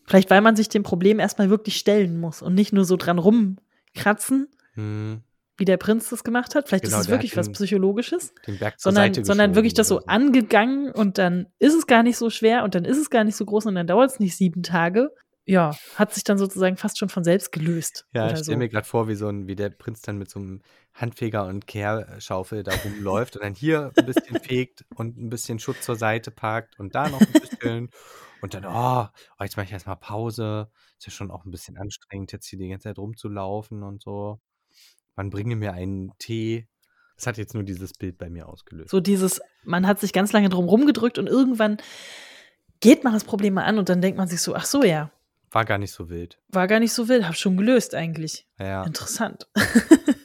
vielleicht, weil man sich dem Problem erstmal wirklich stellen muss und nicht nur so dran rumkratzen, Hm, wie der Prinz das gemacht hat. Vielleicht genau, ist es wirklich was den, Psychologisches. den sondern, sondern wirklich das so oder so. angegangen und dann ist es gar nicht so schwer und dann ist es gar nicht so groß und dann dauert es nicht sieben Tage. Ja, hat sich dann sozusagen fast schon von selbst gelöst Ja, ich stelle mir so. gerade vor, wie so ein, wie der Prinz dann mit so einem Handfeger und Kehrschaufel da rumläuft und dann hier ein bisschen fegt und ein bisschen Schutt zur Seite packt und da noch ein bisschen und dann, oh, oh jetzt mache ich erstmal Pause. Ist ja schon auch ein bisschen anstrengend, jetzt hier die ganze Zeit rumzulaufen und so. Man bringe mir einen Tee. Das hat jetzt nur dieses Bild bei mir ausgelöst. So dieses, man hat sich ganz lange drum rumgedrückt und irgendwann geht man das Problem mal an und dann denkt man sich so, ach so, ja, War gar nicht so wild. war gar nicht so wild, hab schon gelöst eigentlich. Ja. Interessant.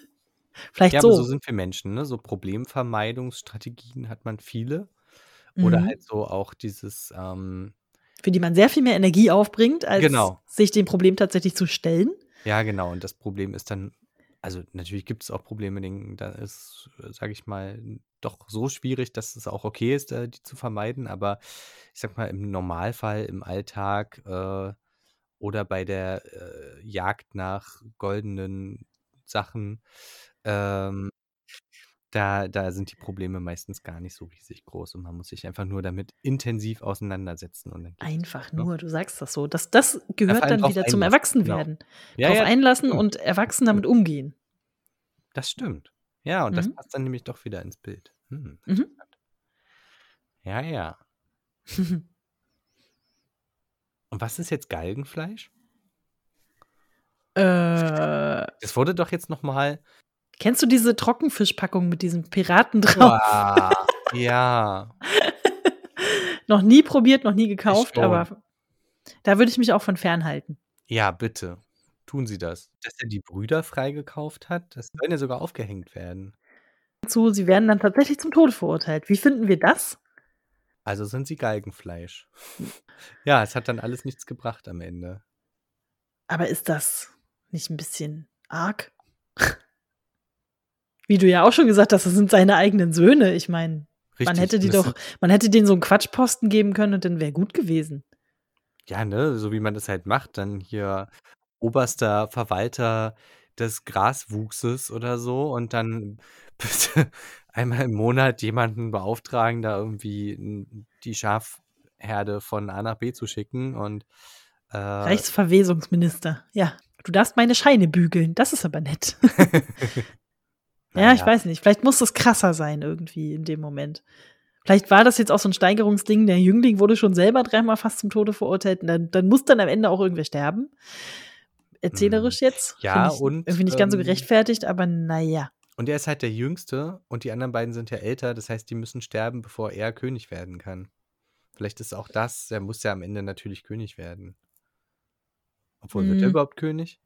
Vielleicht Ja, aber so so. sind wir Menschen, ne? So Problemvermeidungsstrategien hat man viele. Oder Mhm. halt so auch dieses, ähm Für die man sehr viel mehr Energie aufbringt, als Genau. sich dem Problem tatsächlich zu stellen. Ja, genau. Und das Problem ist dann also, natürlich gibt es auch Probleme, da ist, sage ich mal, doch so schwierig, dass es auch okay ist, äh, die zu vermeiden. Aber ich sage mal, im Normalfall, im Alltag, äh, oder bei der, äh, Jagd nach goldenen Sachen, ähm da da sind die Probleme meistens gar nicht so riesig groß und man muss sich einfach nur damit intensiv auseinandersetzen und dann Einfach ne? nur, du sagst das so. Das das gehört dann wieder zum einlassen, Erwachsenwerden. genau. Ja, Drauf ja, einlassen stimmt. und erwachsen Das damit stimmt. umgehen. Das stimmt. Ja, und das Mhm. passt dann nämlich doch wieder ins Bild. Hm, Mhm. Ja, ja. Und was ist jetzt Galgenfleisch? Äh, Das wurde doch jetzt noch mal kennst du diese Trockenfischpackung mit diesem Piraten drauf? Boah, ja. Noch nie probiert, noch nie gekauft, aber da würde ich mich auch von fernhalten. Ja, bitte. Tun Sie das. Dass er die Brüder freigekauft hat, das sollen ja sogar aufgehängt werden. Zu, sie werden dann tatsächlich zum Tode verurteilt. Wie finden wir das? Also sind sie Galgenfleisch. Ja, es hat dann alles nichts gebracht am Ende. Aber ist das nicht ein bisschen arg? Wie du ja auch schon gesagt hast, das sind seine eigenen Söhne. Ich meine, man hätte die doch, man hätte denen so einen Quatschposten geben können und dann wäre gut gewesen. ja, ne, so wie man das halt macht, dann hier oberster Verwalter des Graswuchses oder so und dann bitte einmal im Monat jemanden beauftragen, da irgendwie die Schafherde von A nach B zu schicken und, äh Reichsverwesungsminister. Ja, du darfst meine Scheine bügeln. Das ist aber nett. na Ja, ich weiß nicht. Vielleicht muss das krasser sein irgendwie in dem Moment. Vielleicht war das jetzt auch so ein Steigerungsding. Der Jüngling wurde schon selber dreimal fast zum Tode verurteilt. Und dann, dann muss dann am Ende auch irgendwer sterben. Erzählerisch jetzt. Mhm. Ja, ich und, irgendwie nicht ganz so ähm gerechtfertigt, aber naja. Und er ist halt der Jüngste und die anderen beiden sind ja älter, das heißt, die müssen sterben, bevor er König werden kann. Vielleicht ist auch das er muss ja am Ende natürlich König werden. Obwohl, wird er Mhm. überhaupt König?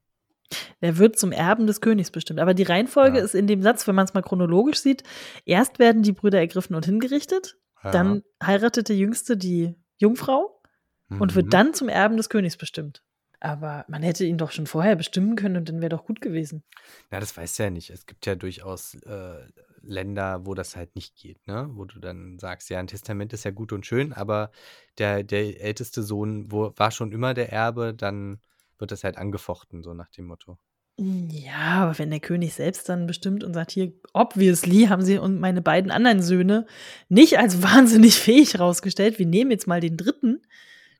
Der wird zum Erben des Königs bestimmt. Aber die Reihenfolge Ja. ist in dem Satz, wenn man es mal chronologisch sieht, erst werden die Brüder ergriffen und hingerichtet, Ja. dann heiratet der Jüngste die Jungfrau und Mhm. wird dann zum Erben des Königs bestimmt. Aber man hätte ihn doch schon vorher bestimmen können und dann wäre doch gut gewesen. Ja, das weißt du ja nicht. Es gibt ja durchaus äh, Länder, wo das halt nicht geht, ne? Wo du dann sagst, ja, ein Testament ist ja gut und schön, aber der, der älteste Sohn wo, war schon immer der Erbe, dann wird das halt angefochten, so nach dem Motto. Ja, aber wenn der König selbst dann bestimmt und sagt, hier, obviously haben sie und meine beiden anderen Söhne nicht als wahnsinnig fähig rausgestellt, wir nehmen jetzt mal den dritten,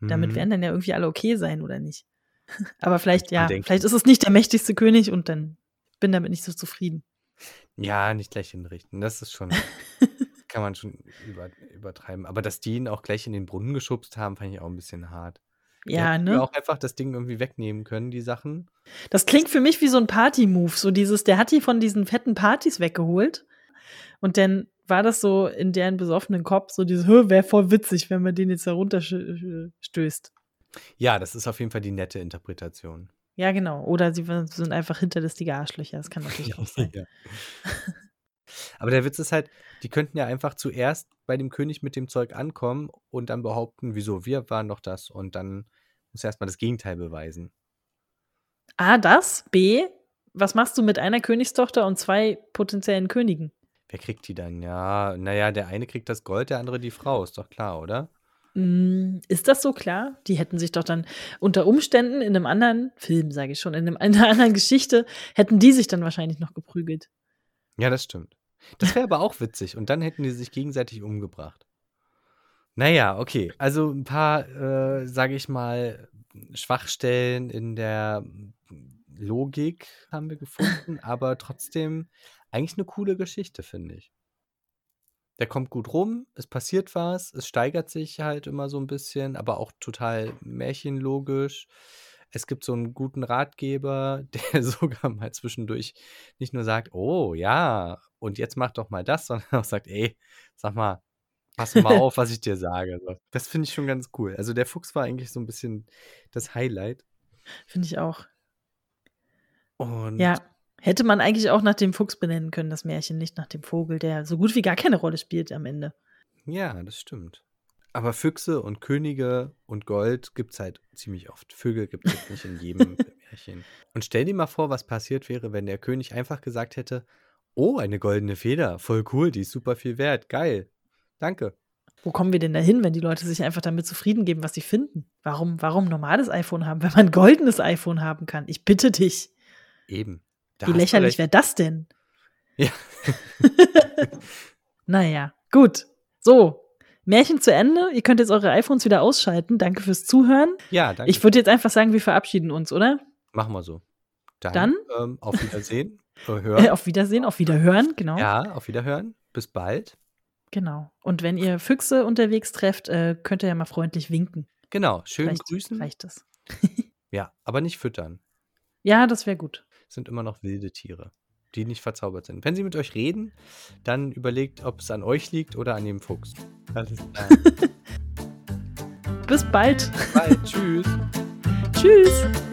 damit Mhm. werden dann ja irgendwie alle okay sein, oder nicht? Aber vielleicht, ja, vielleicht ist es nicht der mächtigste König und dann bin damit nicht so zufrieden. Ja, nicht gleich hinrichten. Das ist schon, kann man schon über, übertreiben. Aber dass die ihn auch gleich in den Brunnen geschubst haben, fand ich auch ein bisschen hart. Ja, ne? mir auch einfach das Ding irgendwie wegnehmen können, die Sachen. Das klingt für mich wie so ein Party-Move. So dieses, der hat die von diesen fetten Partys weggeholt. Und dann war das so in deren besoffenen Kopf, so dieses, wäre voll witzig, wenn man den jetzt da runterstößt. Ja, das ist auf jeden Fall die nette Interpretation. Ja, genau. Oder sie sind einfach hinterlistige Arschlöcher. Das kann natürlich auch sein. ja. Aber der Witz ist halt, die könnten ja einfach zuerst bei dem König mit dem Zeug ankommen und dann behaupten, wieso, wir waren doch das. Und dann muss er erstmal das Gegenteil beweisen. A, das. B, was machst du mit einer Königstochter und zwei potenziellen Königen? Wer kriegt die dann? Ja, naja, der eine kriegt das Gold, der andere die Frau, ist doch klar, oder? Mm, Ist das so klar? Die hätten sich doch dann unter Umständen in einem anderen Film, sage ich schon, in, einem, in einer anderen Geschichte, hätten die sich dann wahrscheinlich noch geprügelt. Ja, das stimmt. Das wäre aber auch witzig. Und dann hätten die sich gegenseitig umgebracht. Naja, okay. Also ein paar, äh, sage ich mal, Schwachstellen in der Logik haben wir gefunden, aber trotzdem eigentlich eine coole Geschichte, finde ich. Der kommt gut rum, es passiert was, es steigert sich halt immer so ein bisschen, aber auch total märchenlogisch. Es gibt so einen guten Ratgeber, der sogar mal zwischendurch nicht nur sagt, oh ja, und jetzt mach doch mal das, sondern auch sagt, ey, sag mal, pass mal auf, was ich dir sage. So. Das finde ich schon ganz cool. Also der Fuchs war eigentlich so ein bisschen das Highlight. Finde ich auch. Und Ja. Hätte man eigentlich auch nach dem Fuchs benennen können, das Märchen, nicht nach dem Vogel, der so gut wie gar keine Rolle spielt am Ende. Ja, das stimmt. Aber Füchse und Könige und Gold gibt es halt ziemlich oft. Vögel gibt es nicht in jedem Märchen. Und stell dir mal vor, was passiert wäre, wenn der König einfach gesagt hätte: Oh, eine goldene Feder, voll cool, die ist super viel wert, geil. Danke. Wo kommen wir denn dahin, wenn die Leute sich einfach damit zufrieden geben, was sie finden? Warum, warum ein normales iPhone haben, wenn man ein goldenes iPhone haben kann? Ich bitte dich. Eben. Da Wie lächerlich wäre das denn? Ja. naja, gut. So, Märchen zu Ende. Ihr könnt jetzt eure iPhones wieder ausschalten. Danke fürs Zuhören. Ja, danke. Ich würde jetzt einfach sagen, wir verabschieden uns, oder? Machen wir so. Dann, Dann ähm, auf Wiedersehen. Äh, auf Wiedersehen, auf Wiederhören, genau. Ja, auf Wiederhören. Bis bald. Genau. Und wenn ihr Füchse unterwegs trefft, äh, könnt ihr ja mal freundlich winken. Genau, schön Vielleicht grüßen. Reicht das. ja, aber nicht füttern. Ja, das wäre gut. sind immer noch wilde Tiere, die nicht verzaubert sind. Wenn sie mit euch reden, dann überlegt, ob es an euch liegt oder an dem Fuchs. Alles klar. Bis bald. Bis bald. Tschüss. Tschüss.